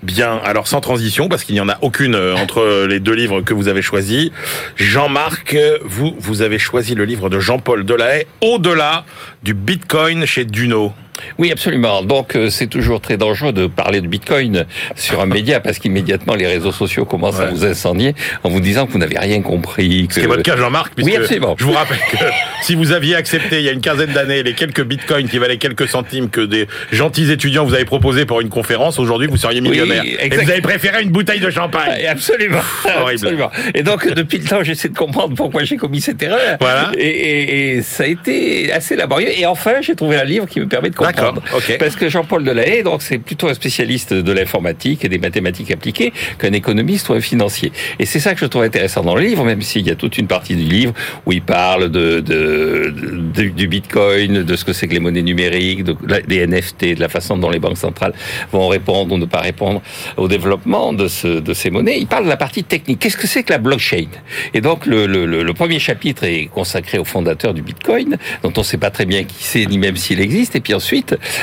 Bien, alors sans transition, parce qu'il n'y en a aucune euh, entre les deux livres que vous avez choisis. Jean-Marc, vous, vous avez choisi le livre de Jean-Paul Delahaye, Au-delà du Bitcoin chez Duno. Oui, absolument. Donc, euh, c'est toujours très dangereux de parler de Bitcoin sur un média parce qu'immédiatement les réseaux sociaux commencent à vous incendier en vous disant que vous n'avez rien compris. Que... Ce qui est votre cas, Jean-Marc, Oui, absolument. je vous rappelle que si vous aviez accepté il y a une quinzaine d'années les quelques bitcoins qui valaient quelques centimes que des gentils étudiants vous avez proposé pour une conférence, aujourd'hui vous seriez millionnaire. Oui, Et vous avez préféré une bouteille de champagne. Ah, Absolument. Horrible. Absolument. Et donc, depuis le temps, j'essaie de comprendre pourquoi j'ai commis cette erreur. Voilà. Et, et- et ça a été assez laborieux. Et enfin, j'ai trouvé un livre qui me permet de comprendre. D'accord. Parce que Jean-Paul Delahaye, donc, c'est plutôt un spécialiste de l'informatique et des mathématiques appliquées qu'un économiste ou un financier. Et c'est ça que je trouve intéressant dans le livre, même s'il y a toute une partie du livre où il parle de, de, de- du bitcoin, de ce que c'est que les monnaies numériques, de, des NFT, de la façon dont les banques centrales vont répondre ou ne pas répondre au développement de, ce, de ces monnaies. Il parle de la partie technique. Qu'est-ce que c'est que la blockchain? Et donc, le, le, le, le premier chapitre est consacré au fondateur du bitcoin, dont on ne sait pas très bien qui c'est, ni même s'il existe. Et puis ensuite,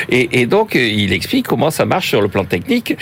et, donc, il explique comment ça marche sur le plan technique.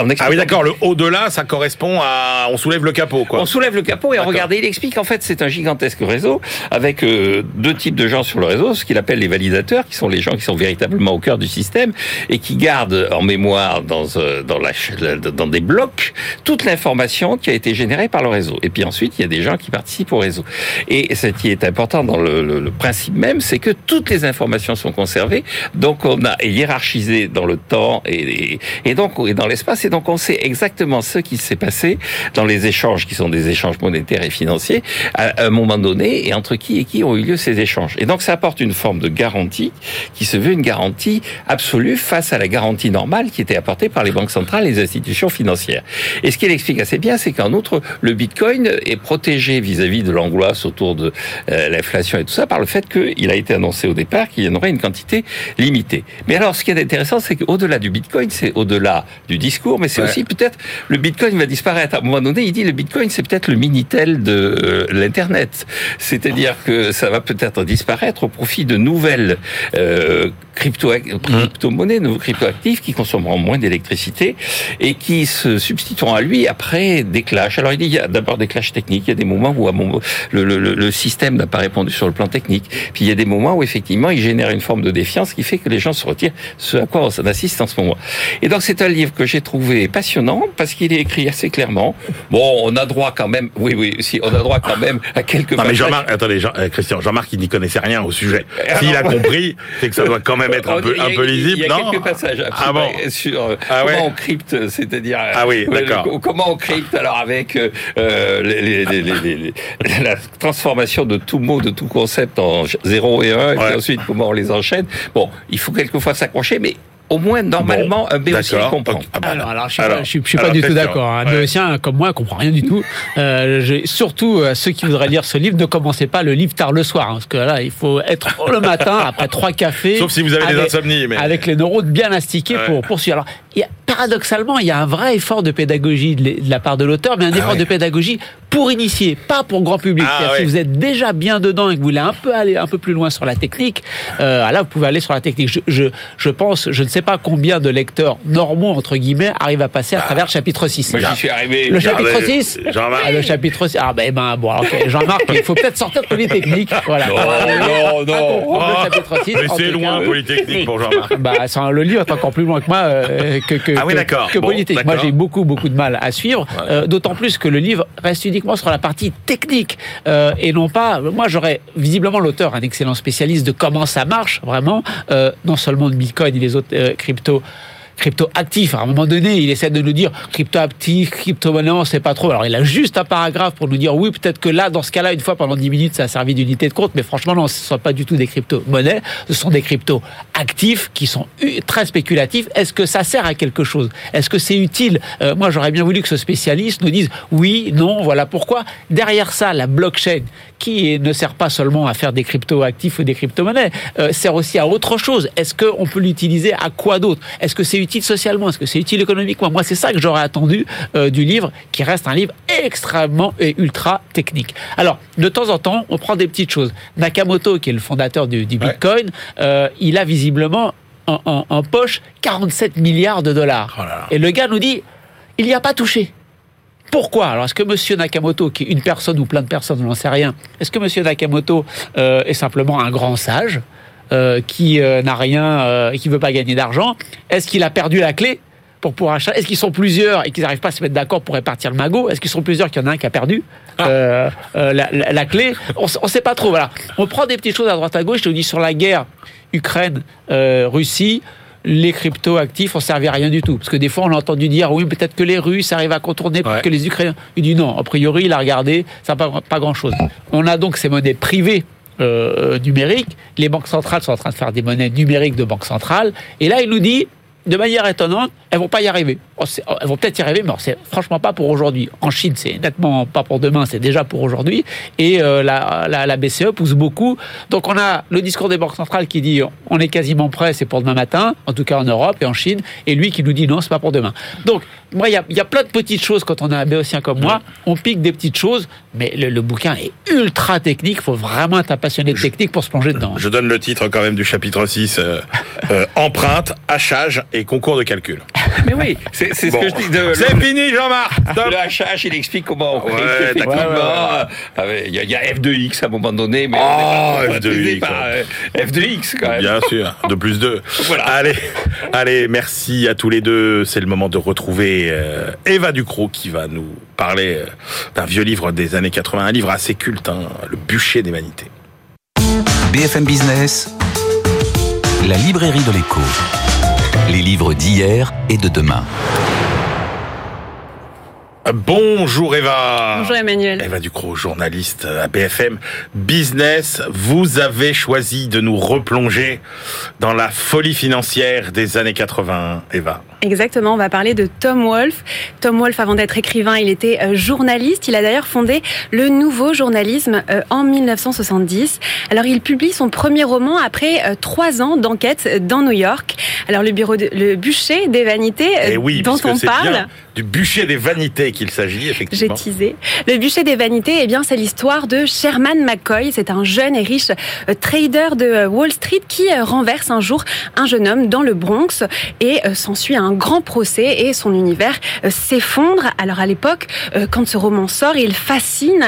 En Ah oui d'accord, le au-delà ça correspond à on soulève le capot quoi. on soulève le capot et regardez, il explique en fait c'est un gigantesque réseau avec euh, deux types de gens sur le réseau, ce qu'il appelle les validateurs, qui sont les gens qui sont véritablement au cœur du système et qui gardent en mémoire dans euh, dans, la, dans des blocs toute l'information qui a été générée par le réseau. Et puis ensuite il y a des gens qui participent au réseau. Et ce qui est important dans le, le- le principe même, c'est que toutes les informations sont conservées, donc on a hiérarchisé dans le temps et, et, et donc et dans l'espace, et donc on sait exactement ce qui s'est passé dans les échanges qui sont des échanges monétaires et financiers à un moment donné et entre qui et qui ont eu lieu ces échanges. Et donc ça apporte une forme de garantie qui se veut une garantie absolue face à la garantie normale qui était apportée par les banques centrales et les institutions financières. Et ce qu'il explique assez bien, c'est qu'en outre, le Bitcoin est protégé vis-à-vis de l'angoisse autour de euh, l'inflation et tout ça par le fait qu'il a été annoncé au départ qu'il y en aurait une quantité limitée. Mais alors, ce qui est intéressant, c'est qu'au-delà du Bitcoin, c'est au-delà du discours, mais c'est Ouais. aussi peut-être le Bitcoin va disparaître. À un moment donné, il dit le Bitcoin, c'est peut-être le Minitel de euh, l'Internet. C'est-à-dire que ça va peut-être disparaître au profit de nouvelles euh, crypto crypto-monnaies, nouveaux crypto-actifs qui consommeront moins d'électricité et qui se substitueront à lui après des clashs. Alors il dit il y a d'abord des clashs techniques, il y a des moments où à mon- le, le, le- le système n'a pas répondu sur le plan technique, puis il y a des moments où effectivement il génère une forme de défiance qui fait que les gens se retirent, ce à quoi on assiste en ce moment. Et donc c'est un livre que j'ai trouvé trouvé passionnant parce qu'il est écrit assez clairement. Bon, on a droit quand même, oui, oui, si, on a droit quand même à quelques. Non mais Jean-Marc, attendez, Jean, euh, Christian, Jean-Marc, il n'y connaissait rien au sujet. S'il a compris, c'est que ça doit quand même être un peu, un peu lisible, Il y a non quelques passages Ah bon sur euh, Ah ouais comment on crypte, c'est-à-dire. euh, Ah oui, d'accord. Comment on crypte alors avec euh, les, les- les- la transformation de tout mot, de tout concept en 0 et 1, et puis ensuite comment on les enchaîne. Bon, il faut quelquefois s'accrocher, mais au moins normalement un béotien comprend. Ah bah, Alors, alors, je suis alors, pas, je suis, pas alors, du tout d'accord. Un ouais. béotien comme moi comprend rien du tout. Euh, surtout euh, ceux qui voudraient lire ce livre, ne commencez pas le livre tard le soir, hein, parce que là, il faut être le matin après trois cafés. Sauf si vous avez des avec- insomnies, mais- avec les neurones bien astiqués Ouais. pour poursuivre. Alors, y a, paradoxalement, il y a un vrai effort de pédagogie de, la part de l'auteur, mais un effort Ah ouais. de pédagogie pour initier, pas pour grand public. Ah ouais. Si vous êtes déjà bien dedans et que vous voulez un peu aller un peu plus loin sur la technique, euh, là, vous pouvez aller sur la technique. Je, je, je pense, je ne sais pas combien de lecteurs normaux entre guillemets arrivent à passer à travers le chapitre 6. Moi, j'y suis arrivé. Le chapitre Regardez, 6 Jean-Marc. Ah, Le chapitre 6. Ah ben, ben bon, ok. Jean-Marc, il faut peut-être sortir de Polytechnique. Voilà. Non, non, non. le chapitre 6. mais c'est loin, cas. Polytechnique, pour Jean-Marc. Bah, le livre est encore plus loin que moi euh, que, que, Ah oui, que- Bon. Moi, j'ai beaucoup, beaucoup de mal à suivre, euh, d'autant plus que le livre reste uniquement sur la partie technique euh, et non pas. Moi, j'aurais visiblement l'auteur, un excellent spécialiste de comment ça marche vraiment, euh, non seulement de Bitcoin et les autres euh, cryptos crypto actifs. À un moment donné, il essaie de nous dire crypto actif, crypto monnaie, on sait pas trop. Alors il a juste un paragraphe pour nous dire oui, peut-être que là, dans ce cas-là, une fois pendant 10 minutes, ça a servi d'unité de compte, mais franchement non, ce ne sont pas du tout des crypto monnaies, ce sont des crypto actifs qui sont très spéculatifs. Est-ce que ça sert à quelque chose? Est-ce que c'est utile? Euh, Moi, j'aurais bien voulu que ce spécialiste nous dise oui, non, voilà pourquoi. Derrière ça, la blockchain, qui ne sert pas seulement à faire des crypto actifs ou des crypto-monnaies, euh, sert aussi à autre chose. Est-ce qu'on peut l'utiliser à quoi d'autre? Est-ce que c'est utile socialement Est-ce que c'est utile économiquement? Moi, c'est ça que j'aurais attendu euh, du livre, qui reste un livre extrêmement et ultra technique. Alors, de temps en temps, on prend des petites choses. Nakamoto, qui est le fondateur du, du Bitcoin, euh, il a visiblement en, en- en poche 47 milliards de dollars. Oh là là. Et le gars nous dit, il n'y a pas touché. Pourquoi? Alors, est-ce que Monsieur Nakamoto, qui est une personne ou plein de personnes, on n'en sait rien, est-ce que Monsieur Nakamoto euh, est simplement un grand sage? Euh, qui euh, n'a rien, euh, qui veut pas gagner d'argent Est-ce qu'il a perdu la clé pour pouvoir acheter? Est-ce qu'ils sont plusieurs et qu'ils n'arrivent pas à se mettre d'accord pour répartir le magot? Est-ce qu'ils sont plusieurs qu'il y en a un qui a perdu euh, euh, la, la- la clé? On ne sait pas trop. Voilà. On prend des petites choses à droite à gauche. Je te dis sur la guerre Ukraine-Russie. les crypto actifs ont servi à rien du tout. Parce que des fois, on a entendu dire, oui, peut-être que les Russes arrivent à contourner, peut-être Ouais. que les Ukrainiens. Il dit non, a priori, il a regardé, ça n'a pas, pas grand-chose. On a donc ces monnaies privées euh, numériques. Les banques centrales sont en train de faire des monnaies numériques de banque centrale. Et là, il nous dit, de manière étonnante, elles vont pas y arriver. Oh, oh, Elles vont peut-être y arriver, mais c'est franchement pas pour aujourd'hui. En Chine, c'est nettement pas pour demain, c'est déjà pour aujourd'hui. Et euh, la, la, la BCE pousse beaucoup. Donc on a le discours des banques centrales qui dit on est quasiment prêt, c'est pour demain matin, en tout cas en Europe et en Chine, et lui qui nous dit non, c'est pas pour demain. Donc moi, il y a, y a plein de petites choses quand on est un béotien comme moi, on pique des petites choses, mais le, le bouquin est ultra technique. Il faut vraiment être un passionné de technique pour se plonger dedans. Je donne le titre quand même du chapitre 6, euh, euh, empreinte, hachage et concours de calcul. Mais oui, c'est c'est ce que je dis de. C'est fini Jean-Marc Stop. Le HH, il explique comment on crée euh, avec- Il y, a- il y a F2X à un moment donné, mais Oh, on n'est pas F2X, traumatisé par, ouais. euh, F2X quand même. Bien sûr, de plus deux. Voilà. Allez, allez, merci à tous les deux. C'est le moment de retrouver euh, Eva Ducrot qui va nous parler euh, d'un vieux livre des années 80, un livre assez culte, hein, Le bûcher des vanités. BFM Business, la librairie de l'écho. Les livres d'hier et de demain. Bonjour Eva. Bonjour Emmanuel. Eva Ducrot, journaliste à BFM Business. Vous avez choisi de nous replonger dans la folie financière des années 80, Eva. Exactement, on va parler de Tom Wolfe. Tom Wolfe, avant d'être écrivain, il était euh, journaliste. Il a d'ailleurs fondé le nouveau journalisme euh, en 1970. Alors, il publie son premier roman après euh, trois ans d'enquête dans New York. Alors, le bureau, de, le bûcher des vanités Et Eh oui, dont on c'est parle. bien du bûcher des vanités qu'il s'agit, J'ai effectivement. teasé. Le bûcher des vanités, eh bien, c'est l'histoire de Sherman McCoy. C'est un jeune et riche euh, trader de Wall Street qui euh, renverse un jour un jeune homme dans le Bronx et euh, s'ensuit un grand procès et son univers s'effondre. Alors à l'époque, quand ce roman sort, il fascine.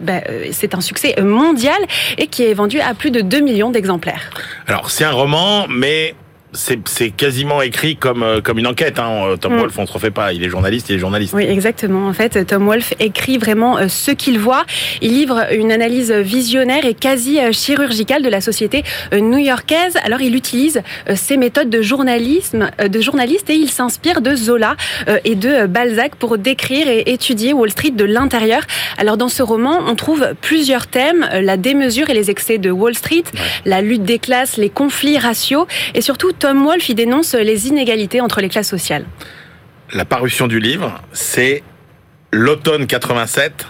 ben, euh, c'est un succès mondial et qui est vendu à plus de 2 millions d'exemplaires. Alors, c'est un roman, mais c'est quasiment écrit comme euh, comme une enquête. Hein. Tom mm. Wolfe, on se refait pas. Il est journaliste, il est journaliste. Oui, exactement. En fait, Tom Wolfe écrit vraiment euh, ce qu'il voit. Il livre une analyse visionnaire et quasi euh, chirurgicale de la société new-yorkaise. Alors, il utilise ses méthodes de journalisme, de journaliste, et il s'inspire de Zola et de Balzac pour décrire et étudier Wall Street de l'intérieur. Alors, dans ce roman, on trouve plusieurs thèmes la démesure et les excès de Wall Street, la lutte des classes, les conflits raciaux, et surtout Tom Wolfe y dénonce les inégalités entre les classes sociales. La parution du livre, c'est l'automne 87.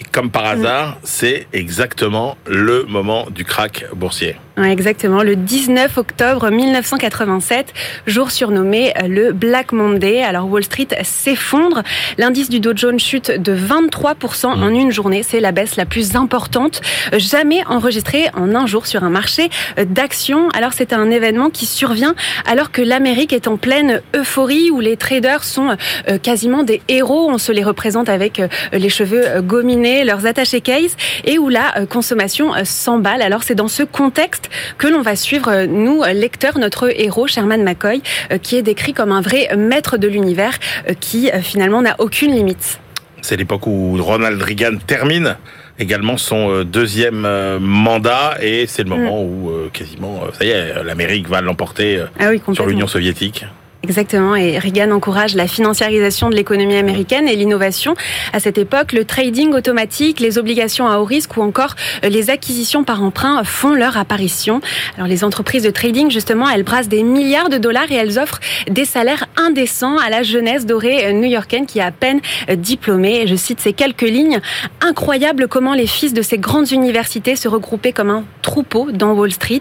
Et comme par mm. hasard, c'est exactement le moment du crack boursier. Exactement, le 19 octobre 1987, jour surnommé le Black Monday. Alors Wall Street s'effondre, l'indice du Dow Jones chute de 23% en mmh. une journée, c'est la baisse la plus importante jamais enregistrée en un jour sur un marché d'actions. Alors c'est un événement qui survient alors que l'Amérique est en pleine euphorie où les traders sont euh, quasiment des héros, on se les représente avec euh, les cheveux gominés, leurs attachés case et où la euh, consommation s'emballe. Alors c'est dans ce contexte que l'on va suivre, euh, nous, lecteurs, notre héros, Sherman McCoy, euh, qui est décrit comme un vrai maître de l'univers euh, qui finalement n'a aucune limite. C'est l'époque où Ronald Reagan termine également son deuxième mandat et c'est le moment mm. où quasiment, ça y est, l'Amérique va l'emporter ah sur l'Union soviétique. Exactement, et Reagan encourage la financiarisation de l'économie américaine et l'innovation. À cette époque, le trading automatique, les obligations à haut risque ou encore euh, les acquisitions par emprunt font leur apparition. Alors les entreprises de trading, justement, elles brassent des milliards de dollars et elles offrent des salaires indécents à la jeunesse dorée euh, new-yorkaine qui est à peine euh, diplômée. Je cite ces quelques lignes. Incroyable comment les fils de ces grandes universités se regroupaient comme un troupeau dans Wall Street.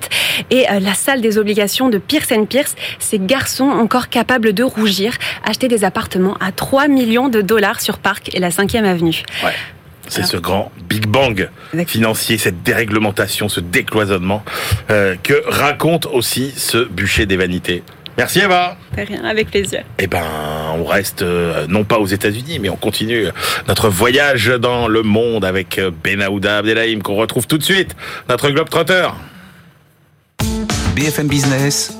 Et la salle des obligations de Pierce Pierce, ces garçons encore capable de rougir, acheter des appartements à 3 millions de dollars sur Park et la 5e avenue. Ouais. C'est ce grand Big Bang financier, cette déréglementation, ce décloisonnement euh, que raconte aussi ce bûcher des vanités. Merci Eva. rien, avec plaisir. Eh ben, on reste euh, non pas aux États-Unis, mais on continue notre voyage dans le monde avec euh, Benahouda Abdelhaim qu'on retrouve tout de suite, notre globe trotteur. BFM Business,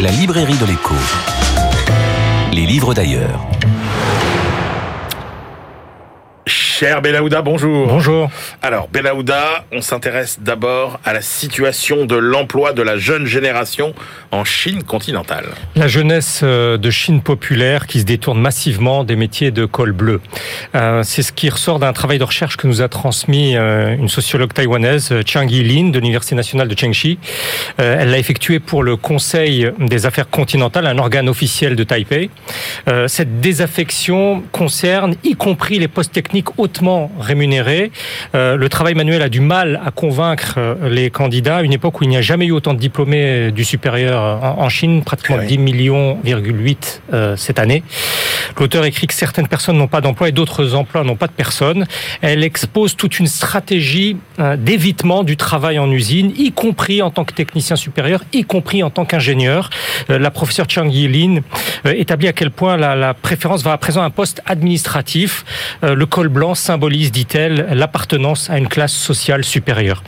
la librairie de l'écho. Les livres d'ailleurs. Cher Belaouda, bonjour. Bonjour. Alors, Belaouda, on s'intéresse d'abord à la situation de l'emploi de la jeune génération en Chine continentale. La jeunesse euh, de Chine populaire qui se détourne massivement des métiers de col bleu. Euh, c'est ce qui ressort d'un travail de recherche que nous a transmis euh, une sociologue taïwanaise, Chang Yi-lin, de l'Université nationale de Chengxi. Elle l'a effectué pour le Conseil des affaires continentales, un organe officiel de Taipei. Cette désaffection concerne y compris les postes techniques hautement rémunérés. Euh, le travail manuel a du mal à convaincre euh, les candidats une époque où il n'y a jamais eu autant de diplômés du supérieur en, Chine, pratiquement 10 millions, euh, cette année. L'auteur écrit que certaines personnes n'ont pas d'emploi et d'autres emplois n'ont pas de personnes. Elle expose toute une stratégie d'évitement du travail en usine, y compris en tant que technicien supérieur, y compris en tant qu'ingénieur. La professeure Chang Yilin établit à quel point la, la préférence va à présent à un poste administratif. Le col blanc symbolise, dit-elle, l'appartenance à une classe sociale supérieure.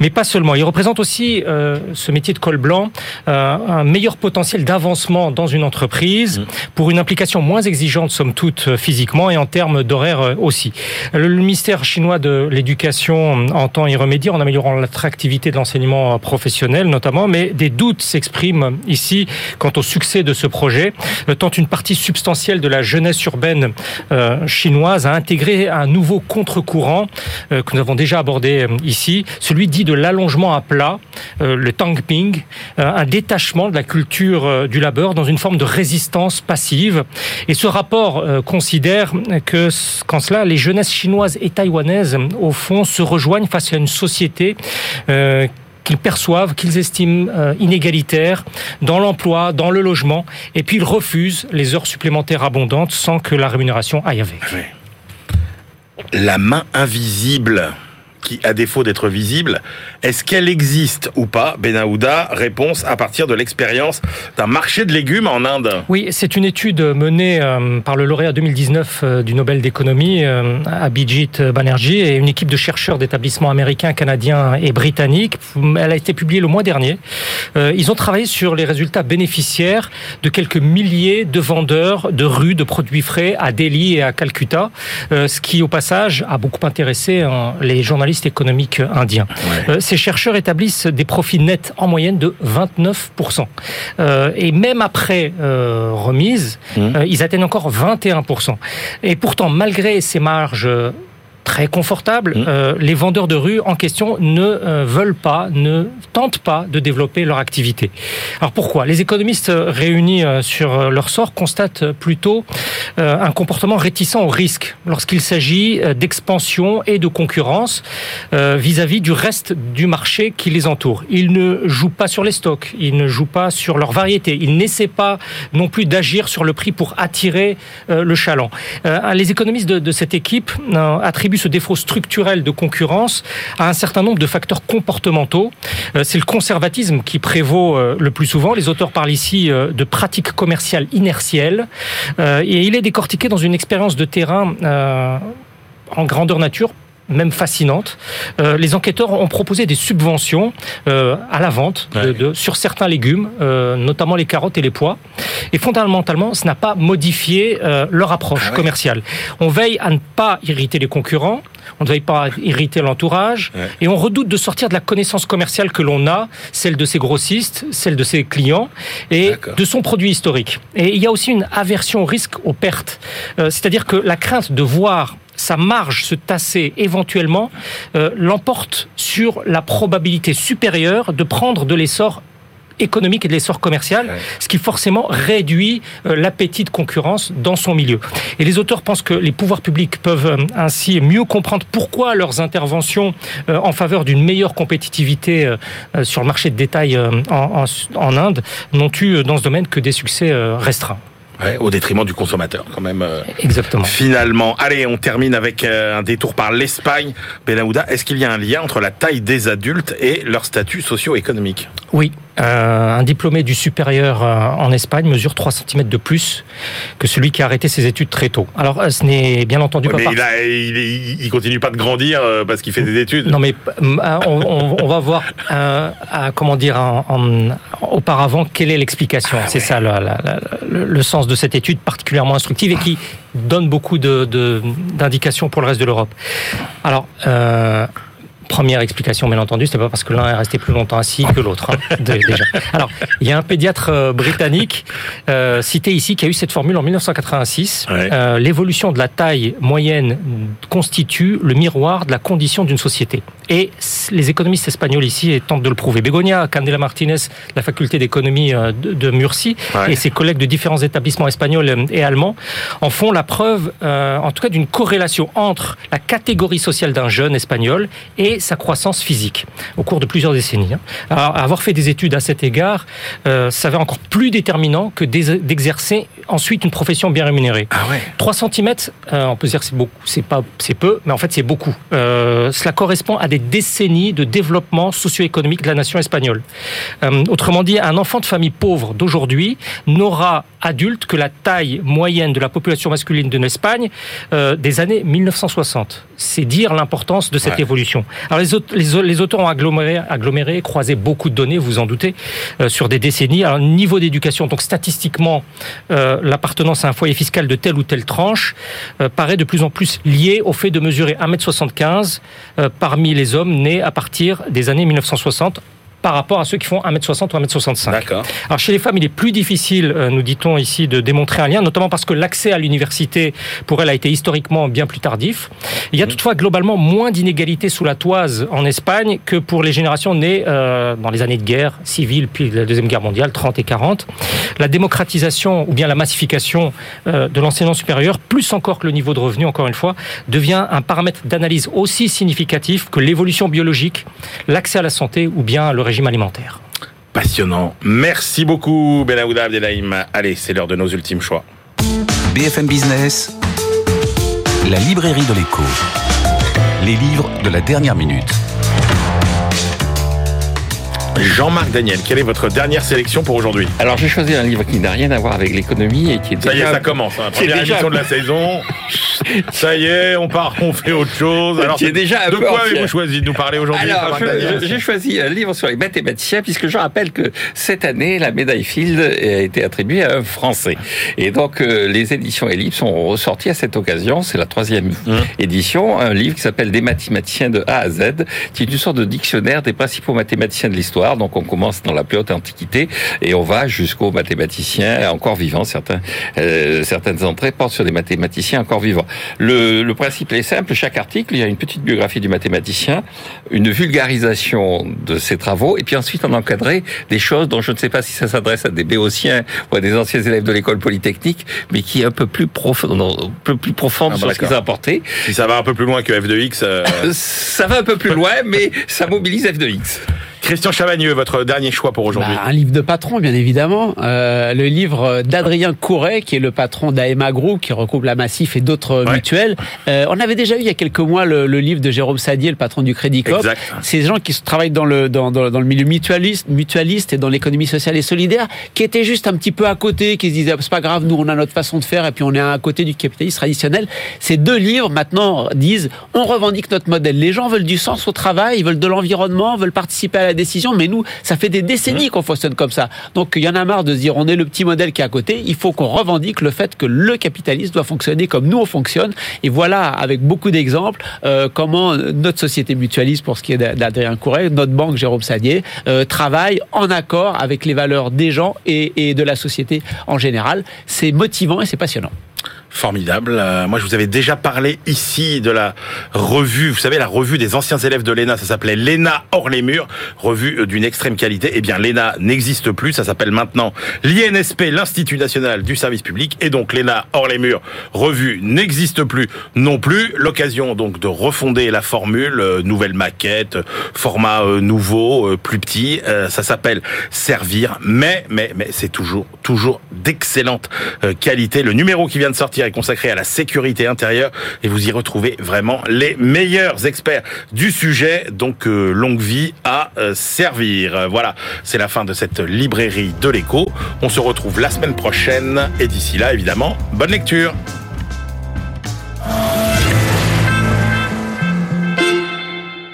Mais pas seulement. Il représente aussi, euh, ce métier de col blanc, euh, un meilleur potentiel d'avancement dans une entreprise mmh. pour une implication moins exigeante, somme toute, euh, physiquement et en termes d'horaire aussi. Le ministère chinois de l'éducation entend y remédier en améliorant l'attractivité de l'enseignement professionnel, notamment, mais des doutes s'expriment ici quant au succès de ce projet, tant une partie substantielle de la jeunesse urbaine chinoise a intégré un nouveau contre-courant euh, que nous avons déjà abordé euh, ici, celui dit de l'allongement à plat, euh, le tangping, un détachement de la culture du labeur dans une forme de résistance passive. Et ce rapport considère que, qu'en cela, les jeunesses chinoises et taïwanaises, au fond, se rejoignent face à une société qu'ils perçoivent, qu'ils estiment inégalitaire dans l'emploi, dans le logement, et puis ils refusent les heures supplémentaires abondantes sans que la rémunération aille avec la main invisible qui, à défaut d'être visible, est-ce qu'elle existe ou pas Benahouda, réponse à partir de l'expérience d'un marché de légumes en Inde. Oui, c'est une étude menée euh, par le lauréat 2019 euh, du Nobel d'économie, euh, Abhijit Banerjee, et une équipe de chercheurs d'établissements américains, canadiens et britanniques. Elle a été publiée le mois dernier. Ils ont travaillé sur les résultats bénéficiaires de quelques milliers de vendeurs de rues de produits frais à Delhi et à Calcutta, ce qui, au passage, a beaucoup intéressé les journalistes économiques indiens. Ces chercheurs établissent des profits nets en moyenne de 29%. Et même après remise, mmh. ils atteignent encore 21%. Et pourtant, malgré ces marges très confortable. Mmh. Euh, les vendeurs de rue en question ne euh, veulent pas, ne tentent pas de développer leur activité. Alors pourquoi? Les économistes réunis euh, sur leur sort constatent plutôt un comportement réticent au risque lorsqu'il s'agit d'expansion et de concurrence vis-à-vis du reste du marché qui les entoure. Ils ne jouent pas sur les stocks, ils ne jouent pas sur leur variété, ils n'essaient pas non plus d'agir sur le prix pour attirer le chaland. les économistes de, de cette équipe attribuent ce défaut structurel de concurrence à un certain nombre de facteurs comportementaux. Euh, c'est le conservatisme qui prévaut euh, le plus souvent. Les auteurs parlent ici euh, de pratiques commerciales inertielles. Et il est décortiqué dans une expérience de terrain en grandeur nature même fascinante. Euh, les enquêteurs ont proposé des subventions euh, à la vente de, sur certains légumes, euh, notamment les carottes et les pois. Et fondamentalement, ce n'a pas modifié leur approche ah commerciale. On veille à ne pas irriter les concurrents, on ne veille pas à irriter l'entourage, et on redoute de sortir de la connaissance commerciale que l'on a, celle de ses grossistes, celle de ses clients, et de son produit historique. Et il y a aussi une aversion au risque aux pertes. C'est-à-dire que la crainte de voir sa marge se tasser éventuellement euh, l'emporte sur la probabilité supérieure de prendre de l'essor économique et de l'essor commercial, ce qui forcément réduit euh, l'appétit de concurrence dans son milieu. Et les auteurs pensent que les pouvoirs publics peuvent euh, ainsi mieux comprendre pourquoi leurs interventions en faveur d'une meilleure compétitivité sur le marché de détail en, en Inde n'ont eu dans ce domaine que des succès restreints au détriment du consommateur, quand même. Euh, Exactement. Finalement. Allez, on termine avec euh, un détour par l'Espagne. Benahouda, est-ce qu'il y a un lien entre la taille des adultes et leur statut socio-économique? Oui. Euh, un diplômé du supérieur en Espagne mesure 3 cm de plus que celui qui a arrêté ses études très tôt. Alors, ce n'est bien entendu pas. Mais il, il, continue pas de grandir parce qu'il fait des études. Non, mais on, va voir, comment dire, auparavant, quelle est l'explication. Ah C'est ça le, le, sens de cette étude particulièrement instructive et qui donne beaucoup d'indications pour le reste de l'Europe. Alors, euh, Première explication, bien entendu, c'est pas parce que l'un est resté plus longtemps assis que l'autre. Hein, déjà. Alors, il y a un pédiatre euh, britannique euh, cité ici qui a eu cette formule en 1986. Euh, L'évolution de la taille moyenne constitue le miroir de la condition d'une société. Et les économistes espagnols ici tentent de le prouver. Begonia Candela Martinez, la faculté d'économie euh, de, Murcie, et ses collègues de différents établissements espagnols et allemands en font la preuve, euh, en tout cas, d'une corrélation entre la catégorie sociale d'un jeune espagnol et sa croissance physique au cours de plusieurs décennies. Hein. Alors, avoir fait des études à cet égard euh, s'avère encore plus déterminant que d'exercer ensuite une profession bien rémunérée. Ah ouais. 3 cm, euh, on peut dire que c'est beaucoup, c'est pas, c'est peu, mais en fait c'est beaucoup. Euh, cela correspond à des décennies de développement socio-économique de la nation espagnole. Euh, autrement dit, un enfant de famille pauvre d'aujourd'hui n'aura adulte que la taille moyenne de la population masculine de l'Espagne des années 1960. C'est dire l'importance de cette évolution. Alors les, autres, les, auteurs ont aggloméré, aggloméré, croisé beaucoup de données, vous en doutez, euh, sur des décennies. Alors niveau d'éducation, donc statistiquement, euh, l'appartenance à un foyer fiscal de telle ou telle tranche paraît de plus en plus liée au fait de mesurer 1m75 parmi les hommes nés à partir des années 1960 par rapport à ceux qui font 1m60 ou 1m65. D'accord. Alors chez les femmes, il est plus difficile, euh, nous dit-on ici, de démontrer un lien, notamment parce que l'accès à l'université, pour elle, a été historiquement bien plus tardif. Il y a mmh. toutefois globalement moins d'inégalités sous la toise en Espagne que pour les générations nées euh, dans les années de guerre civile, puis la Deuxième Guerre mondiale, 30 et 40. La démocratisation ou bien la massification euh, de l'enseignement supérieur, plus encore que le niveau de revenu, encore une fois, devient un paramètre d'analyse aussi significatif que l'évolution biologique, l'accès à la santé ou bien le alimentaire. Passionnant. Merci beaucoup, Benahouda Abdelhaim. Allez, c'est l'heure de nos ultimes choix. BFM Business, la librairie de l'écho. Les livres de la dernière minute. Jean-Marc Daniel, quelle est votre dernière sélection pour aujourd'hui? Alors j'ai choisi un livre qui n'a rien à voir avec l'économie et qui est Ça y est, déjà... ça commence. Hein. C'est Première déjà- émission de la saison. Ça y est, on part, on fait autre chose. Alors, Qui est déjà de quoi avez-vous choisi de nous parler aujourd'hui Alors, j'ai choisi un livre sur les mathématiciens, puisque je rappelle que cette année, la médaille Field a été attribuée à un Français. Et donc, euh, les éditions Ellipse ont ressorti à cette occasion, c'est la troisième Mmh. édition, un livre qui s'appelle Des mathématiciens de A à Z, qui est une sorte de dictionnaire des principaux mathématiciens de l'histoire. Donc, on commence dans la plus haute antiquité et on va jusqu'aux mathématiciens encore vivants. Certains, euh, certaines entrées portent sur des mathématiciens encore vivants. Le, le principe est simple. Chaque article, il y a une petite biographie du mathématicien, une vulgarisation de ses travaux, et puis ensuite on encadrait des choses dont je ne sais pas si ça s'adresse à des béotiens ou à des anciens élèves de l'école polytechnique, mais qui est un peu plus profond, un peu plus profonde Ah bah sur ce qu'ils ont apporté. Si ça va un peu plus loin que F2X. euh, Ça va un peu plus loin, mais ça mobilise F2X. Christian Chavagneux, votre dernier choix pour aujourd'hui. Bah, un livre de patron, bien évidemment. Euh, le livre d'Adrien Couret, qui est le patron d'AMA Group, qui regroupe la Massif et d'autres Ouais. mutuelles. Euh, on avait déjà eu il y a quelques mois le, le livre de Jérôme Sadier, le patron du Crédit Coop. Exact. Ces gens qui travaillent dans le, dans, dans, dans le milieu mutualiste, mutualiste et dans l'économie sociale et solidaire, qui étaient juste un petit peu à côté, qui se disaient, c'est pas grave, nous on a notre façon de faire et puis on est à côté du capitalisme traditionnel. Ces deux livres maintenant disent, on revendique notre modèle. Les gens veulent du sens au travail, ils veulent de l'environnement, veulent participer à la décision, mais nous, ça fait des décennies qu'on fonctionne comme ça. Donc il y en a marre de se dire, on est le petit modèle qui est à côté, il faut qu'on revendique le fait que le capitalisme doit fonctionner comme nous on fonctionne. Et voilà, avec beaucoup d'exemples, euh, comment notre société mutualiste, pour ce qui est d'A- d'Adrien Couret, notre banque Jérôme Sadier, euh, travaille en accord avec les valeurs des gens et, et de la société en général. C'est motivant et c'est passionnant. Formidable. Euh, moi, je vous avais déjà parlé ici de la revue, vous savez, la revue des anciens élèves de l'ENA, ça s'appelait l'ENA hors les murs, revue euh, d'une extrême qualité. Eh bien, l'ENA n'existe plus, ça s'appelle maintenant l'INSP, l'Institut National du Service Public, et donc l'ENA hors les murs, revue n'existe plus non plus. L'occasion donc de refonder la formule, euh, nouvelle maquette, format nouveau, plus petit, ça s'appelle Servir, mais, mais, mais c'est toujours, toujours d'excellente qualité. Le numéro qui vient de sortir est consacré à la sécurité intérieure et vous y retrouvez vraiment les meilleurs experts du sujet. Donc euh, longue vie à euh, servir. Voilà, c'est la fin de cette librairie de l'écho. On se retrouve la semaine prochaine et d'ici là, évidemment, bonne lecture.